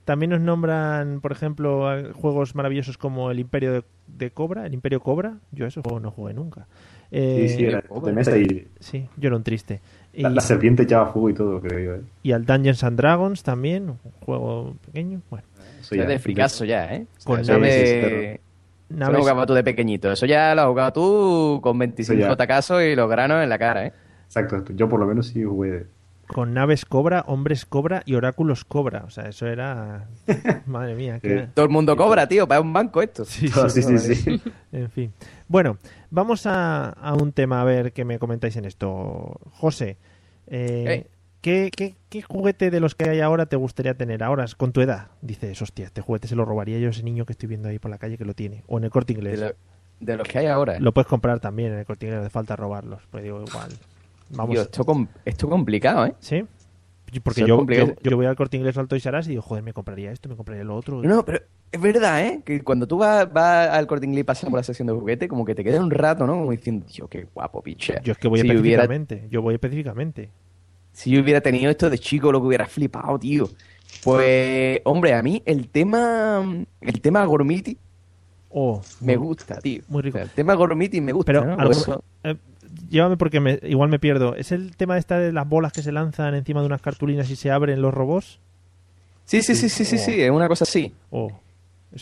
También nos nombran, por ejemplo, juegos maravillosos como el Imperio de, de Cobra, el Imperio Cobra. Yo eso juego no jugué nunca. Eh, sí, sí, era de mesa y Sí, yo era un triste. la, Y- la serpiente echaba fuego y todo, creo yo. ¿eh? y al Dungeons and Dragons también, un juego pequeño. Bueno, Eso Eso es de fricazo ya, ¿eh? Con eso naves- de... Eso naves- lo jugabas tú de pequeñito. Eso ya lo has jugado tú con 25 Eso ya. tacazos y los granos en la cara, ¿eh? Exacto, yo por lo menos sí jugué. Con naves cobra, hombres cobra y oráculos cobra. O sea, eso era. Madre mía. que- Todo el mundo cobra, tío, para un banco esto. Sí, Sí, sí, vale. sí. En fin. Bueno, vamos a, a un tema a ver qué me comentáis en esto. José, eh, Eh. ¿qué, qué, qué juguete de los que hay ahora te gustaría tener ahora con tu edad? Dices, hostia, este juguete se lo robaría yo a ese niño que estoy viendo ahí por la calle que lo tiene. O en el corte inglés. De, lo- de los que hay ahora. Lo puedes comprar también en el corte inglés, no hace falta robarlos. Pues digo, igual. Vamos. Esto, com- esto complicado, ¿eh? ¿Sí? Porque yo, yo, yo voy al corte inglés o al Toys R Us y digo, joder, me compraría esto, me compraría lo otro. No, pero es verdad, ¿eh? Que cuando tú vas, vas al corte inglés y pasas por la sección de juguete, como que te queda un rato, ¿no? Como diciendo, tío, qué guapo, picha. Yo es que voy si específicamente. Yo voy específicamente. si yo hubiera tenido esto de chico, lo que hubiera flipado, tío. Pues, hombre, a mí el tema. El tema Gormiti Oh, me gusta, tío. Muy rico. O sea, el tema Gormiti me gusta, Pero eh, llévame porque me, igual me pierdo. ¿Es el tema esta de las bolas que se lanzan encima de unas cartulinas y se abren los robots? Sí, sí, sí, sí, sí, sí, es una cosa así. Oh,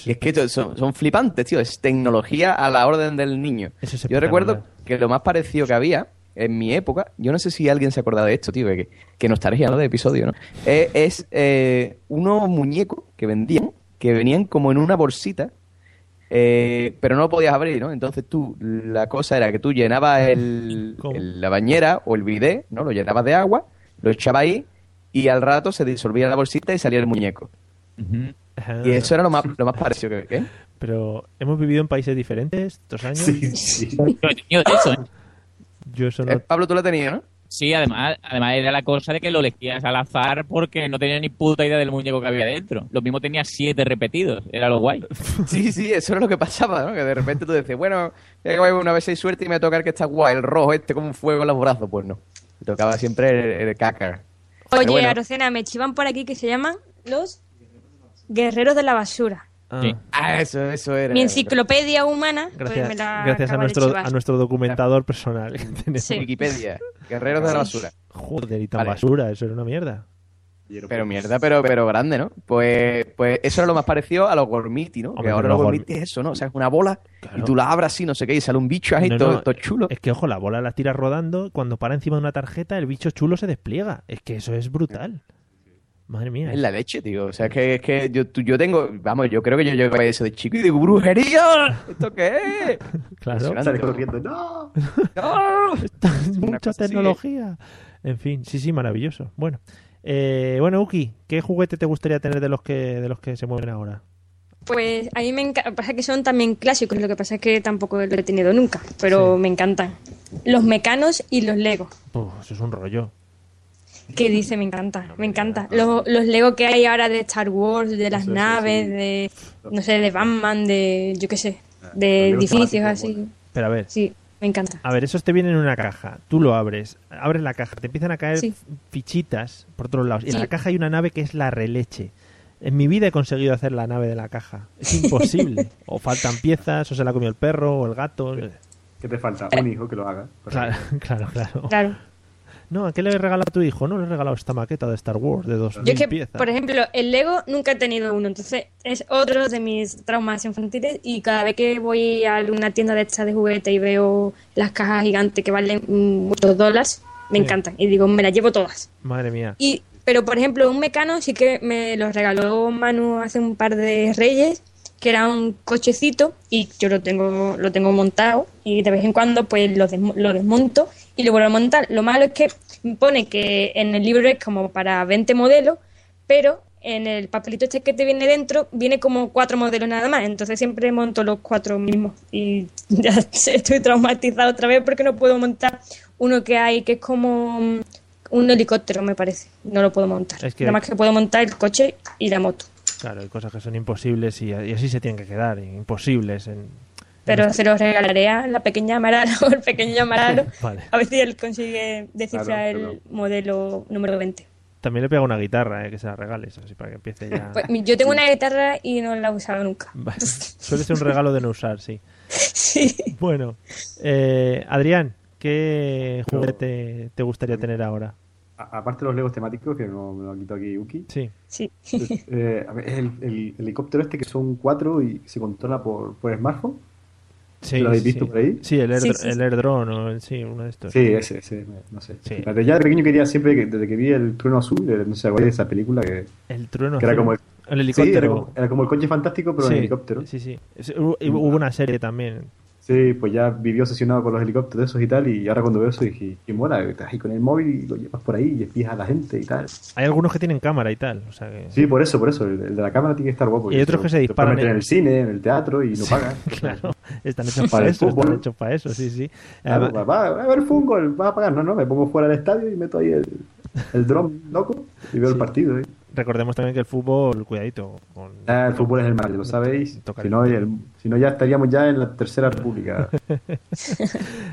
Y es que son, son flipantes, tío. Es tecnología a la orden del niño. Es Yo recuerdo que lo más parecido que había en mi época, yo no sé si alguien se acuerda de esto, tío, que, que nostalgia, ¿no? De episodio, ¿no? Eh, es eh, unos muñecos que vendían, que venían como en una bolsita, eh, pero no lo podías abrir, ¿no? Entonces tú, la cosa era que tú llenabas el, la bañera o el bidet, ¿no? Lo llenabas de agua, lo echabas ahí y al rato se disolvía la bolsita y salía el muñeco. Y eso era lo más, lo más parecido que... ¿qué? Pero hemos vivido en países diferentes estos años. Sí, sí. Yo he tenido de eso, ¿eh? Yo eso no... Eh, Pablo, tú lo tenías, ¿no? Sí, además, además era la cosa de que lo elegías al azar porque no tenía ni puta idea del muñeco que había dentro. Lo mismo tenía siete repetidos, era lo guay. Sí, sí, eso era lo que pasaba, ¿no? Que de repente tú dices, bueno, ya que voy una vez hay suerte y me toca el que está guay, el rojo este con un fuego en los brazos. Pues no. Me tocaba siempre el, el cacar. Oye, bueno. Arocena, me chivan por aquí que se llaman los guerreros de la basura. Ah, Sí. Ah, eso, eso era. Mi enciclopedia humana, pues Gracias, me la gracias a nuestro, a nuestro documentador personal. Sí. Wikipedia, guerreros de la basura. Joder, y tan Vale. basura, eso era una mierda. Pero mierda, pero, pero grande, ¿no? Pues, pues eso era lo más parecido a los gormiti, ¿no? Hombre, que ahora los gormiti es eso, ¿no? O sea, es una bola y tú la abras así, no sé qué, y sale un bicho ahí No, todo, no, todo chulo. Es que, ojo, la bola la tiras rodando, cuando para encima de una tarjeta, el bicho chulo se despliega. Es que eso es brutal. Madre mía. Es la leche, tío. O sea, es que, es que yo, tú- yo tengo, vamos, yo creo que yo llego a eso de chico y digo, ¡brujería! ¿Esto qué es? Claro. Sales corriendo. ¡No! ¡No! mucha así, tecnología. En fin, sí, sí, maravilloso. Bueno, eh, bueno, Uki, ¿qué juguete te gustaría tener de los que de los que se mueven ahora? Pues a mí me encanta, pasa que son también clásicos, lo que pasa es que tampoco lo he tenido nunca, pero me encantan. Los mecanos y los Lego. Uf, eso es un rollo. ¿Qué dice? Me encanta, me encanta. Los, los Lego que hay ahora de Star Wars, de las naves, sí. de, no sé, de Batman, de, yo qué sé, Los de edificios así. Pero a ver, Sí, me encanta. a ver, esos te vienen en una caja. Tú lo abres, abres la caja, te empiezan a caer Sí. fichitas por todos lados. Y en Sí. la caja hay una nave que es la releche. En mi vida he conseguido hacer la nave de la caja. Es imposible. o faltan piezas, o se la comió el perro, o el gato. ¿Qué te falta? Un hijo que lo haga. Claro, claro, claro. Claro. No, ¿a qué le he regalado a tu hijo? No, le he regalado esta maqueta de Star Wars de dos Yo es que, piezas. por ejemplo, el Lego nunca he tenido uno, entonces es otro de mis traumas infantiles y cada vez que voy a una tienda de estas de juguete y veo las cajas gigantes que valen muchos dólares, me Sí. encantan y digo, me las llevo todas. Madre mía. Y, pero, por ejemplo, un mecano sí que me lo regaló Manu hace un par de reyes, que era un cochecito y yo lo tengo, lo tengo montado y de vez en cuando pues lo, desmo- lo desmonto y lo vuelvo a montar. Lo malo es que pone que en el libro es como para 20 modelos, pero en el papelito este que te viene dentro viene como cuatro modelos nada más, entonces siempre monto los cuatro mismos y ya estoy traumatizada otra vez porque no puedo montar uno que hay que es como mm, un helicóptero me parece, no lo puedo montar. Es que- Nada más que puedo montar el coche y la moto, Claro, hay cosas que son imposibles y, y así se tienen que quedar, imposibles. En, pero se los regalaré a la pequeña Amaralo o el pequeño Amaralo Vale. a ver si él consigue descifrar Claro, el modelo número 20. También le pega una guitarra, eh, que se la regales, así para que empiece ya. Pues, yo tengo una guitarra y no la he usado nunca. Vale. Suele ser un regalo de no usar, sí. Sí. Bueno, eh, Adrián, ¿qué juguete te gustaría tener ahora? Aparte de los legos temáticos, que no me lo ha quitado aquí Uki. Sí. Sí. eh, a ver, es el, el helicóptero este que son cuatro y se controla por, por smartphone. Sí, ¿Lo habéis sí. visto por ahí? Sí, el, air, Sí, sí, el sí. airdrone o el- sí, uno de estos. Sí, ese, ese, no sé. Sí. Fíjate, Ya de pequeño quería siempre, que- desde que vi el trueno azul, eh, no sé, ¿acordáis de esa película que, El trueno. que era azul. como el, El helicóptero. Sí, era como, era como el coche fantástico, pero Sí, en helicóptero. Sí, sí. Hubo, hubo una serie también. Sí, pues ya vivió obsesionado con los helicópteros esos y tal, y ahora cuando veo eso dije, qué mola, estás ahí con el móvil y lo llevas por ahí y espías a la gente y tal. Hay algunos que tienen cámara y tal. O sea que... Sí, por eso, por eso, el, el de la cámara tiene que estar guapo. Y hay otros que se disparan, meter ¿eh? en el cine, en el teatro y no pagan. Claro, están hechos Para eso, están hechos para eso, sí, sí. Claro, Además- va, va a haber fútbol, va a pagar. No, no, me pongo fuera del estadio y meto ahí el, el dron loco y veo el partido. ¿eh? Recordemos también que el fútbol, cuidadito. Con... Ah, el fútbol es el mal, lo sabéis. Si no, el- si no, ya estaríamos ya en la tercera república. El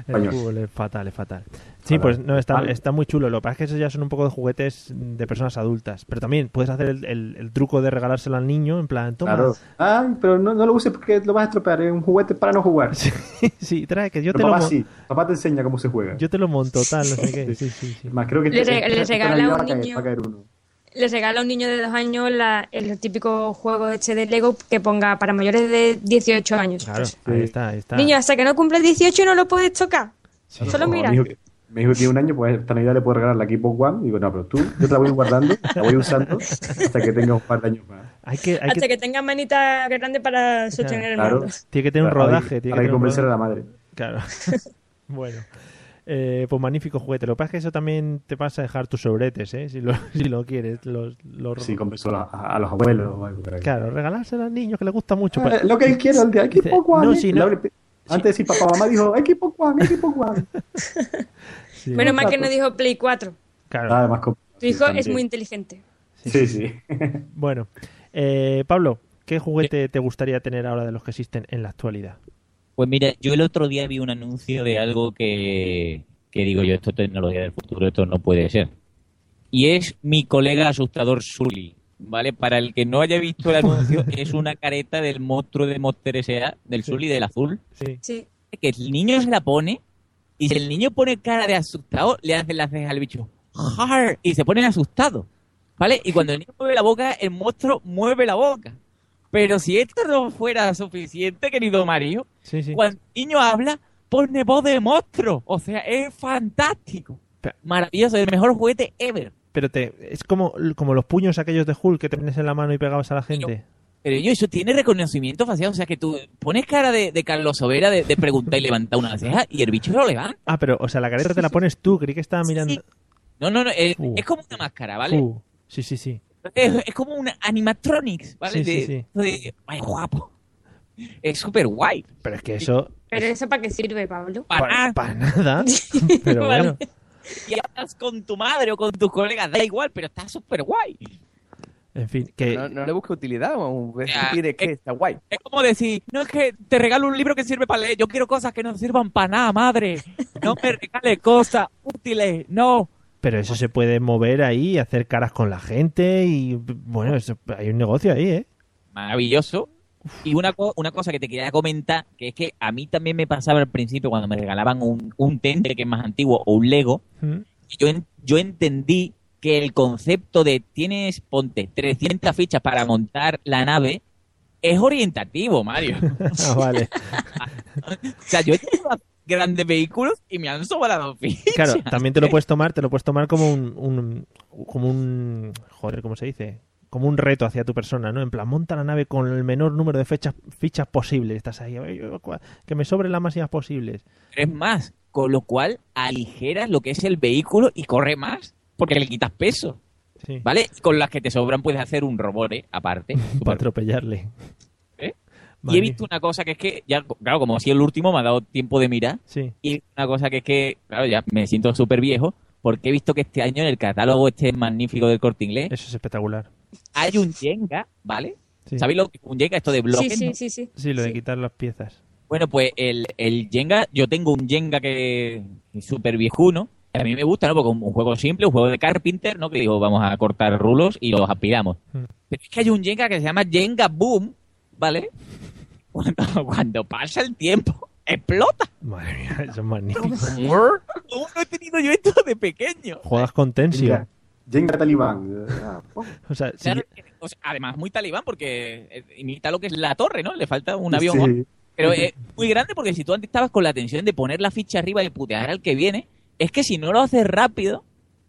Español. fútbol es fatal, es fatal. Sí, Fatal. pues no, está, Vale. está muy chulo. Lo que pasa es que esos ya son un poco de juguetes de personas adultas. Pero también puedes hacer el, el- el truco de regalárselo al niño, en plan, toma. Claro. Ay, pero no, no lo uses porque lo vas a estropear. Es un juguete para no jugar. Sí, trae que yo Pero te lo papá mon- sí. Papá te enseña cómo se juega. Yo te lo monto, tal, no sé qué. Sí, sí, sí. Más creo que Le este- rega- le regala a un caer- niño. caer uno. Les regala a un niño de dos años la- el típico juego este de Lego que ponga para mayores de 18 años. Claro, Pues, ahí está, ahí está. Niño, hasta que no cumples 18 no lo puedes tocar. Solo mira. Mi hijo, que- tiene un año, pues esta Navidad le puedo regalar la Xbox One. Y digo, no, pero tú, yo te la voy guardando, la voy usando hasta que tenga un par de años más. Hay que, hay Hasta que, que tengas manita grande para sostener el Claro. mando. tiene que tener un Ahora hay- rodaje. Tiene hay que convencer a rodaje. la madre. Claro. bueno. Eh, pues magnífico juguete. Lo que pasa es que eso también te pasa a dejar tus sobretes, ¿eh? Si lo, si lo quieres. Los, los- Sí, compensó a, a los abuelos. Claro, regalárselo a los niños que les gusta mucho. Pues- lo que él quiere, el de equipo One. no, eh. sí, no. La- Antes de decir papá, mamá dijo equipo One, equipo One. Sí. Menos mal que no dijo Play 4. Claro. Además, con- Tu hijo es muy inteligente. Sí, sí. Bueno, eh, Pablo, ¿qué juguete te gustaría tener ahora de los que existen en la actualidad? Pues mira, yo el otro día vi un anuncio de algo que, que digo yo, esto es tecnología del futuro, esto no puede ser. Y es mi colega asustador Sully, ¿vale? Para el que no haya visto el anuncio, es una careta del monstruo de Monster S.A., del Sully del azul, Sí. Sí. que el niño se la pone y si el niño pone cara de asustado, le hace las cejas al bicho, "Har", y se pone asustado, ¿vale? Y cuando el niño mueve la boca, el monstruo mueve la boca. Pero si esto no fuera suficiente, querido Mario, Sí, sí. cuando el niño habla, pone voz de monstruo. O sea, es fantástico. Pe- Maravilloso, el mejor juguete ever. Pero te, es como, como los puños aquellos de Hulk que te pones en la mano y pegabas a la gente. Pero yo, eso tiene reconocimiento facial. O sea, que tú pones cara de, de Carlos Sobera de, de preguntar y levantar una ceja y el bicho lo levanta. Ah, pero, o sea, la careta te la pones tú, creí que estaba mirando. Sí. No, no, no. Es, Uh. es como una máscara, ¿vale? Uh, sí, sí, sí. Es, es como una animatronics, ¿vale? Sí, sí, de, sí. de- ay, guapo. Es súper guay. Pero es que eso, Pero eso para qué sirve, Pablo. Para para nada. Pero Vale. bueno, Y hablas con tu madre o con tus colegas, da igual, pero está súper guay. en fin, que No, no le busca utilidad, o que está guay. Es como decir, no es que te regalo un libro que sirve para leer, yo quiero cosas que no sirvan para nada, madre. No me regales cosas útiles, no. pero eso se puede mover ahí, hacer caras con la gente y bueno, eso, hay un negocio ahí, ¿eh? Maravilloso. Y una, co- una cosa que te quería comentar, que es que a mí también me pasaba al principio cuando me regalaban un, un Tente, que es más antiguo, o un Lego, Mm. yo, en- yo entendí que el concepto de tienes, ponte, 300 fichas para montar la nave, es orientativo, Mario. Ah, vale. o sea, yo he tenido grandes vehículos y me han sobrado fichas. Claro, también te lo puedes tomar, te lo puedes tomar como un, un- como un joder, ¿cómo se dice? Como un reto hacia tu persona, ¿no? En plan, monta la nave con el menor número de fechas, fichas posibles. Estás ahí, "Ay, yo, cua- que me sobren las máximas posibles. Es más, con lo cual aligeras lo que es el vehículo y corre más, porque le quitas peso. Sí. ¿Vale? Y Con las que te sobran puedes hacer un robot, ¿eh? Aparte. Para atropellarle. ¿Eh? Y he visto una cosa que es que, ya, claro, como si el último me ha dado tiempo de mirar, Sí. y una cosa que es que, claro, ya me siento súper viejo, porque he visto que este año en el catálogo este magnífico del Corte Inglés Eso es espectacular. Hay un Jenga, ¿vale? Sí. ¿Sabéis lo que es un Jenga? Esto de Sí, bloques, sí, ¿no? sí, sí. Sí, lo de Sí. quitar las piezas. Bueno, pues el, el Jenga, yo tengo un Jenga que es súper viejuno. A mí me gusta, ¿no? Porque un un juego simple, un juego de Carpenter, ¿no? Que digo, vamos a cortar rulos y los aspiramos. Mm. Pero es que hay un Jenga que se llama Jenga Boom, ¿vale? Cuando, cuando pasa el tiempo, explota. Madre mía, eso es magnífico. ¿Cómo no he tenido yo esto de pequeño? Juegas con tensión. Jenga, Talibán. Ah, oh. O sea, si- Claro, que- o sea, además, muy talibán porque eh, imita lo que es la torre, ¿no? Le falta un avión. Sí. Pero es muy grande porque si tú antes estabas con la tensión de poner la ficha arriba y putear al que viene, es que si no lo haces rápido,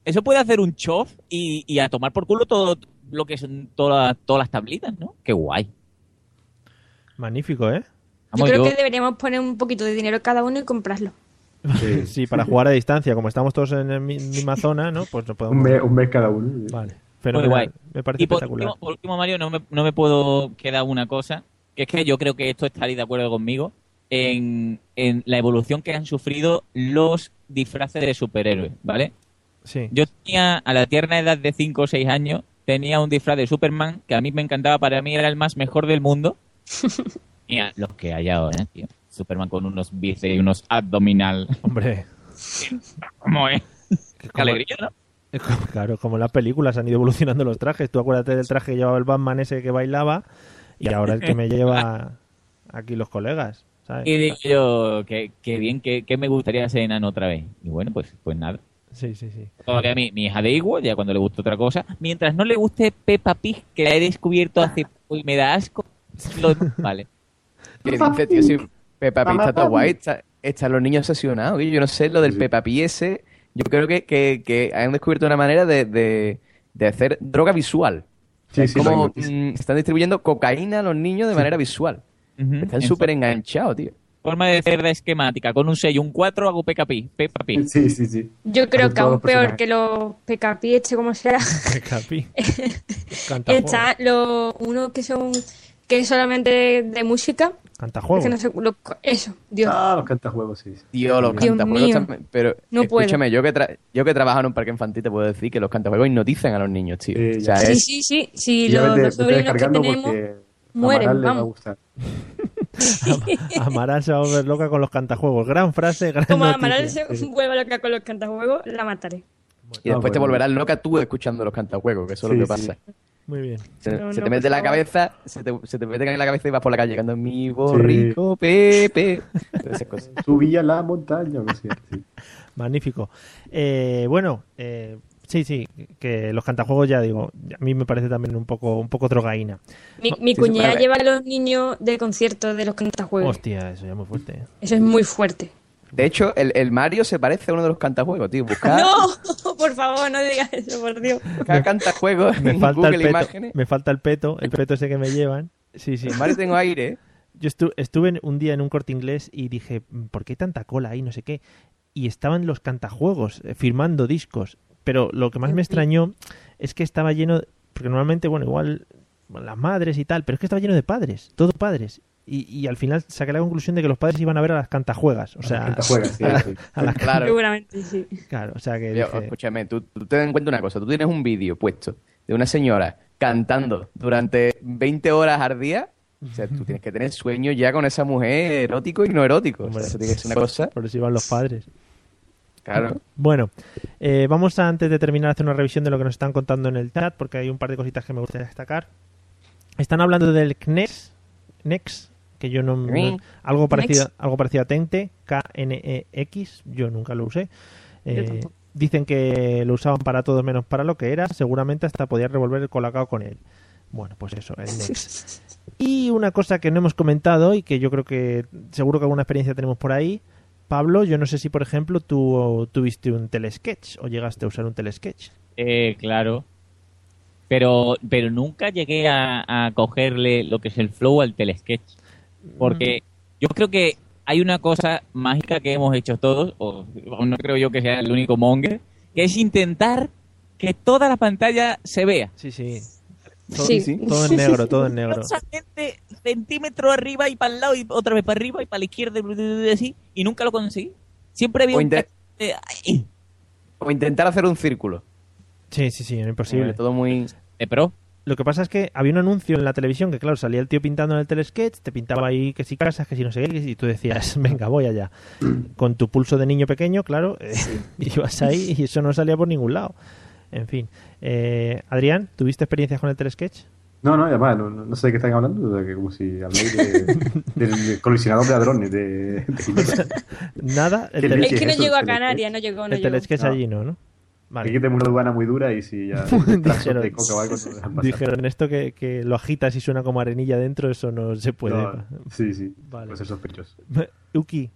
eso puede hacer un chof y, y a tomar por culo todo lo que son todas, todas las tablitas, ¿no? Qué guay. magnífico, ¿eh? Yo creo yo- que deberíamos poner un poquito de dinero cada uno y comprarlo. Sí. Sí, para jugar a distancia, como estamos todos en la mi- misma zona, ¿no? Pues lo podemos... Un mes, un mes cada uno. Vale. Muy Fenomenal. guay. Me parece Y por espectacular. último, por último, Mario, no me, no me puedo quedar una cosa, que es que yo creo que esto estaréis de acuerdo conmigo, en, en la evolución que han sufrido los disfraces de superhéroes, ¿vale? Sí. Yo tenía, a la tierna edad de 5 o 6 años, tenía un disfraz de Superman que a mí me encantaba, para mí era el más mejor del mundo. Mira, los que hay ahora, tío. Superman con unos bíceps y unos abdominal. Hombre, ¿Cómo es? Qué como- alegría, ¿no? es como- claro, como las películas han ido evolucionando los trajes. Tú acuérdate del traje que llevaba el Batman ese que bailaba y ahora el que me lleva aquí los colegas, ¿sabes? Y digo yo, que, que bien, que, que me gustaría ser enano otra vez. Y bueno, pues, pues nada. Sí, sí, sí. Todavía mi, mi hija de igual, ya cuando le guste otra cosa. Mientras no le guste Peppa Pig, que la he descubierto hace poco y me da asco. lo- vale. ¿Qué dice, tío? Peppa Pig está todo guay. Está, están los niños obsesionados. Yo no sé, lo del Peppa Pig ese... Yo creo que, que, que han descubierto una manera de, de, de hacer droga visual. Sí, es sí, como mm, están distribuyendo cocaína a los niños de manera visual. Están súper enganchados, tío. Forma de hacer de esquemática. Con un sello, un 4 hago Peppa Pig. Peppa Pig. Sí, sí, sí. Yo creo Hacen que aún los peor que los PKP, este como sea, Capi. está lo, uno que son que es solamente de, de música. Cantajuegos. Es que no sé, lo- eso, Dios. Ah, los cantajuegos, sí. sí. Tío, los Dios cantajuegos mío. también. Pero No puedo. escúchame, yo que, tra- yo que trabajo en un parque infantil te puedo decir que los cantajuegos hipnotizan a los niños, tío. O sea, Sí, es- sí, sí, sí, Ya los, vete- los sobrinos que tenemos a mueren, Amaral le va a vamos. gustar. Amaral se va a volver loca con los cantajuegos. Gran frase, gran Como noticia. Amaral se vuelva loca con los cantajuegos, la mataré. y después Ah, te bueno. volverás loca tú escuchando los cantajuegos, que eso es lo que Sí, sí. pasa. Muy bien. Se, No, se no, te mete la cabeza, se te, se te mete en la cabeza y vas por la calle cantando mi borrico Pepe. Todas esas cosas. Subí a la montaña, no sé. Sí. Magnífico. Eh, bueno, eh, sí, sí, que los cantajuegos ya digo, a mí me parece también un poco, un poco drogaína. Mi, mi sí, cuñada lleva a los niños de conciertos de los cantajuegos. Hostia, eso ya es muy fuerte. ¿eh? Eso es muy fuerte. De hecho, el, el Mario se parece a uno de los cantajuegos, tío. Buscar, No, por favor, no digas eso, por Dios. buscar cantajuegos Me en falta Google el peto, Imágenes. me falta el peto, el peto ese que me llevan. Sí, sí. El Mario tengo aire. ¿eh? Yo estu- estuve un día en un corte inglés y dije, "Mm, ¿por qué hay tanta cola ahí? No sé qué. Y estaban los cantajuegos eh, firmando discos. Pero lo que más me extrañó es que estaba lleno, porque normalmente, bueno, igual las madres y tal, pero es que estaba lleno de padres, todos padres. Y, y al final saqué la conclusión de que los padres iban a ver a las cantajuegas. O sea, Cantajuegas, sí, a, sí. a las Claro. Seguramente sí. Claro, o sea que Yo, dije, escúchame, tú, tú ten en cuenta una cosa. Tú tienes un vídeo puesto de una señora cantando durante 20 horas al día. O sea, tú tienes que tener sueño ya con esa mujer erótico y no erótico. O sea, Hombre. eso tiene que ser una cosa. por eso iban los padres. Claro. Bueno, eh, vamos a, antes de terminar a hacer una revisión de lo que nos están contando en el chat, porque hay un par de cositas que me gustaría destacar. Están hablando del CNES, NEX, que yo no, no- algo parecido, algo parecido a Tente, K-N-E-X, yo nunca lo usé. Eh, dicen que lo usaban para todo menos para lo que era, seguramente hasta podías revolver el colacao con él. Bueno, pues eso, el Nex. Y una cosa que no hemos comentado y que yo creo que seguro que alguna experiencia tenemos por ahí. Pablo, yo no sé si, por ejemplo, tú tuviste un telesketch o llegaste a usar un telesketch. Eh, claro. Pero, pero nunca llegué a, a cogerle lo que es el flow al telesketch. Porque yo creo que hay una cosa mágica que hemos hecho todos, o no creo yo que sea el único monger, que es intentar que toda la pantalla se vea. Sí, sí. Todo, Sí. todo en negro, todo en negro. Centímetro arriba y para el lado y otra vez para arriba y para la izquierda y así, y nunca lo conseguí. Siempre había O un O intentar hacer un círculo. Sí, sí, sí, era imposible. Eh, todo muy. de pro. Lo que pasa es que había un anuncio en la televisión que, claro, salía el tío pintando en el telesketch, te pintaba ahí que si casas, que si no sé qué, y tú decías, venga, voy allá. Con tu pulso de niño pequeño, claro, eh, ibas ahí y eso no salía por ningún lado. En fin. Eh, Adrián, ¿tuviste experiencias con el telesketch? No, no, además, no, no sé de qué están hablando, o sea, que como si habláis de, del colisionador de hadrones de, de. Nada, el, ¿Qué tele- leche Es que no llegó a? Canarias, no llegó, no el telesketch allí no, ¿no? Hay Vale. que tener una aduana muy dura y si ya Dijeron- de coca o algo no. Dijeron esto que, que lo agitas y suena como arenilla dentro, eso no se puede. No, sí, sí, Vale. puede ser sospechoso. Uki,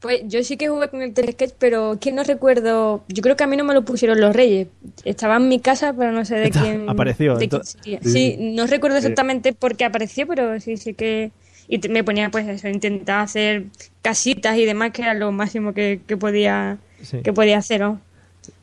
Pues yo sí que jugué con el telesketch, pero que no recuerdo. Yo creo que a mí no me lo pusieron los reyes. Estaba en mi casa, pero no sé de Está- quién. apareció, de quién entonces- sería. Sí. Sí, no recuerdo Eh. exactamente por qué apareció, pero sí, sí que. Y te- me ponía, pues eso, intentar hacer casitas y demás, que era lo máximo que, que podía Sí. que podía hacer, ¿no?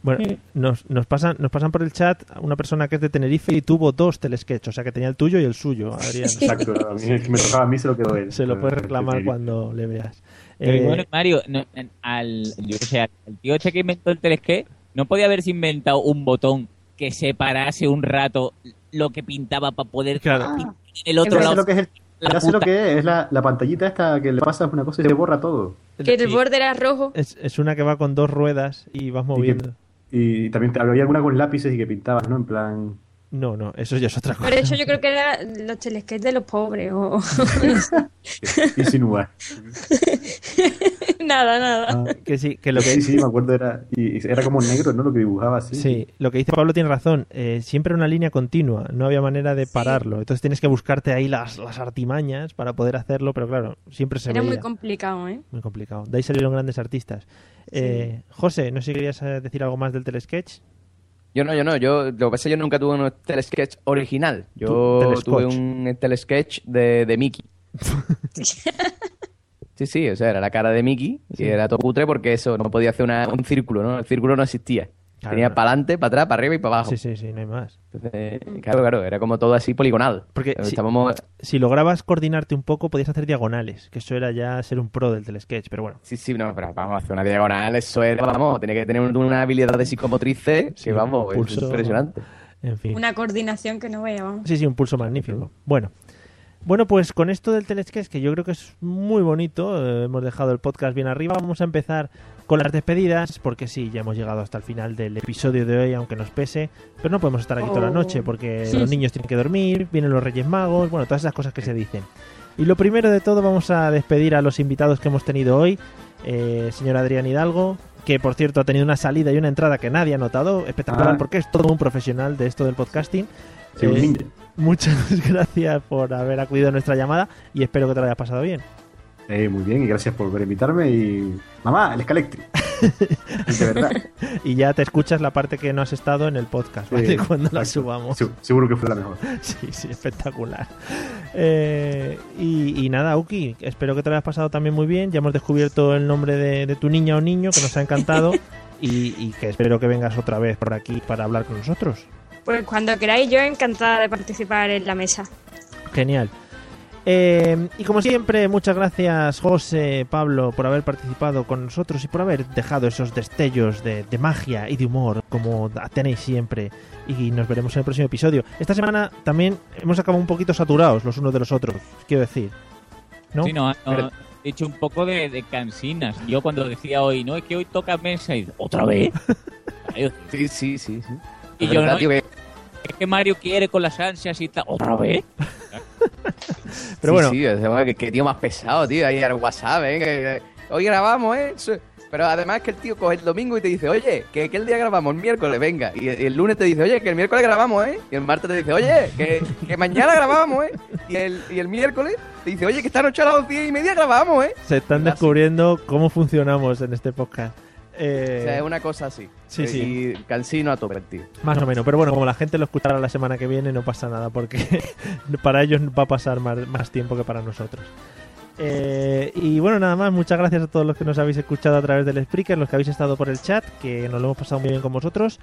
Bueno, nos, nos, pasan, nos pasan por el chat una persona que es de Tenerife y tuvo dos telesketch, o sea que tenía el tuyo y el suyo, Adrián. Exacto, a mí el que me tocaba a mí se lo quedó él. Se lo puedes reclamar sí. cuando le veas. Pero Eh, bueno, Mario, no, al, yo que sé, al tío este que inventó el telesqué, no podía haberse inventado un botón que separase un rato lo que pintaba para poder Claro. pintar en el otro lado. lo que es, el- la ya sé lo que es, es la, la pantallita esta que le pasas una cosa y se borra todo. Que el sí, borde era rojo. es, es una que va con dos ruedas y vas Y, que- moviendo. Y también te- había alguna con lápices y que pintabas, ¿no? En plan... No, no, eso ya es otra cosa. Pero eso yo creo que era los telesketch de los pobres. O... Insinuar. nada, nada. Ah, Que sí, que lo que Sí, sí, me acuerdo, era, y, y era como negro, ¿no? Lo que dibujaba así. Sí, lo que dice Pablo tiene razón. eh, siempre una línea continua, no había manera de pararlo. Entonces tienes que buscarte ahí las, las artimañas para poder hacerlo, pero claro, siempre se Era veía. muy complicado, ¿eh? Muy complicado. De ahí salieron grandes artistas. Eh, José, no sé si querías eh, decir algo más del telesketch. Yo no, yo no. Yo, lo que pasa es que yo nunca tuve un telesketch original. Yo tuve un telesketch de, de Mickey. Sí, Sí, sí, o sea, era la cara de Mickey y era todo cutre porque eso, no podía hacer una- un círculo, ¿no? El círculo no existía. Claro, Tenía para adelante, para atrás, para arriba y para abajo. Sí, sí, sí, no hay más. Entonces, claro, claro, era como todo así poligonal. Porque si, Estábamos... si lograbas coordinarte un poco, podías hacer diagonales, que eso era ya ser un pro del telesketch, pero bueno. Sí, sí, no, pero vamos a hacer una diagonal, eso era, vamos, tenía que tener una habilidad de psicomotriz que, vamos, es pulso. impresionante. En fin. Una coordinación que no vaya, vamos. Sí, sí, un pulso magnífico. Bueno. Bueno, pues con esto del telesketch, que yo creo que es muy bonito, eh, hemos dejado el podcast bien arriba, vamos a empezar con las despedidas, porque sí, ya hemos llegado hasta el final del episodio de hoy, aunque nos pese, pero no podemos estar aquí toda la Oh. noche, porque Sí, los niños tienen que dormir, vienen los Reyes Magos, bueno, todas esas cosas que se dicen. Y lo primero de todo, vamos a despedir a los invitados que hemos tenido hoy, eh, señor Adrián Hidalgo, que por cierto ha tenido una salida y una entrada que nadie ha notado, espectacular, Ah. porque es todo un profesional de esto del podcasting. Sí, Eh. Muchas gracias por haber acudido a nuestra llamada y espero que te lo hayas pasado bien. Eh, muy bien, y gracias por volver a invitarme. Y. Mamá, el Escalectri. de verdad. Y ya te escuchas la parte que no has estado en el podcast, ¿vale? Sí, Cuando la exacto. subamos. Se- seguro que fue la mejor. Sí, sí, espectacular. Eh, y, y nada, Uki, espero que te lo hayas pasado también muy bien. Ya hemos descubierto el nombre de, de tu niña o niño, que nos ha encantado. y, y que espero que vengas otra vez por aquí para hablar con nosotros. Pues cuando queráis, yo encantada de participar en la mesa. Genial. Eh, y como siempre, muchas gracias José, Pablo, por haber participado con nosotros y por haber dejado esos destellos de, de magia y de humor como tenéis siempre. Y nos veremos en el próximo episodio. Esta semana también hemos acabado un poquito saturados los unos de los otros, quiero decir. ¿No? Sí, no, no, Pero- he hecho un poco de, de cansinas. Yo cuando decía hoy, no, es que hoy toca mesa y ¿otra vez? sí, sí, sí, sí. Y yo verdad, no, tío, que- es que Mario quiere con las ansias y tal. ¿Otra vez? Pero sí, bueno. Sí, bueno, que, que tío más pesado, tío. Ahí al WhatsApp, ¿eh? Que, que, hoy grabamos, ¿eh? Pero además que el tío coge el domingo y te dice, oye, que, que el día grabamos, el miércoles, venga. Y el, y el lunes te dice, oye, que el miércoles grabamos, ¿eh? Y el martes te dice, oye, que, que mañana grabamos, ¿eh? Y el, y el miércoles te dice, oye, que esta noche a las once y media grabamos, ¿eh? Se están descubriendo cómo funcionamos en este podcast. Eh, O sea, es una cosa así. Sí, sí. Y cansino a tope, tío. Más o menos, pero bueno, como la gente lo escuchará la semana que viene, no pasa nada, porque para ellos va a pasar más, más tiempo que para nosotros. Eh, y bueno, nada más, muchas gracias a todos los que nos habéis escuchado a través del Spreaker, los que habéis estado por el chat, que nos lo hemos pasado muy bien con vosotros.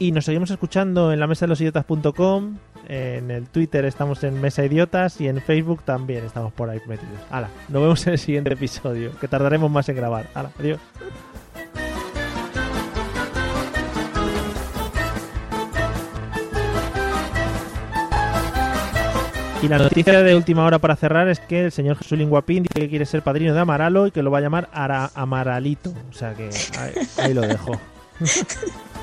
Y nos seguimos escuchando en la mesa de los idiotas.com, en el Twitter estamos en Mesa Idiotas y en Facebook también estamos por ahí metidos. Hala, nos vemos en el siguiente episodio, que tardaremos más en grabar. Hala, adiós. Y la noticia de última hora para cerrar es que el señor Jesús Linguapín dice que quiere ser padrino de Amaralo y que lo va a llamar Ara Amaralito. O sea que ahí, ahí lo dejo.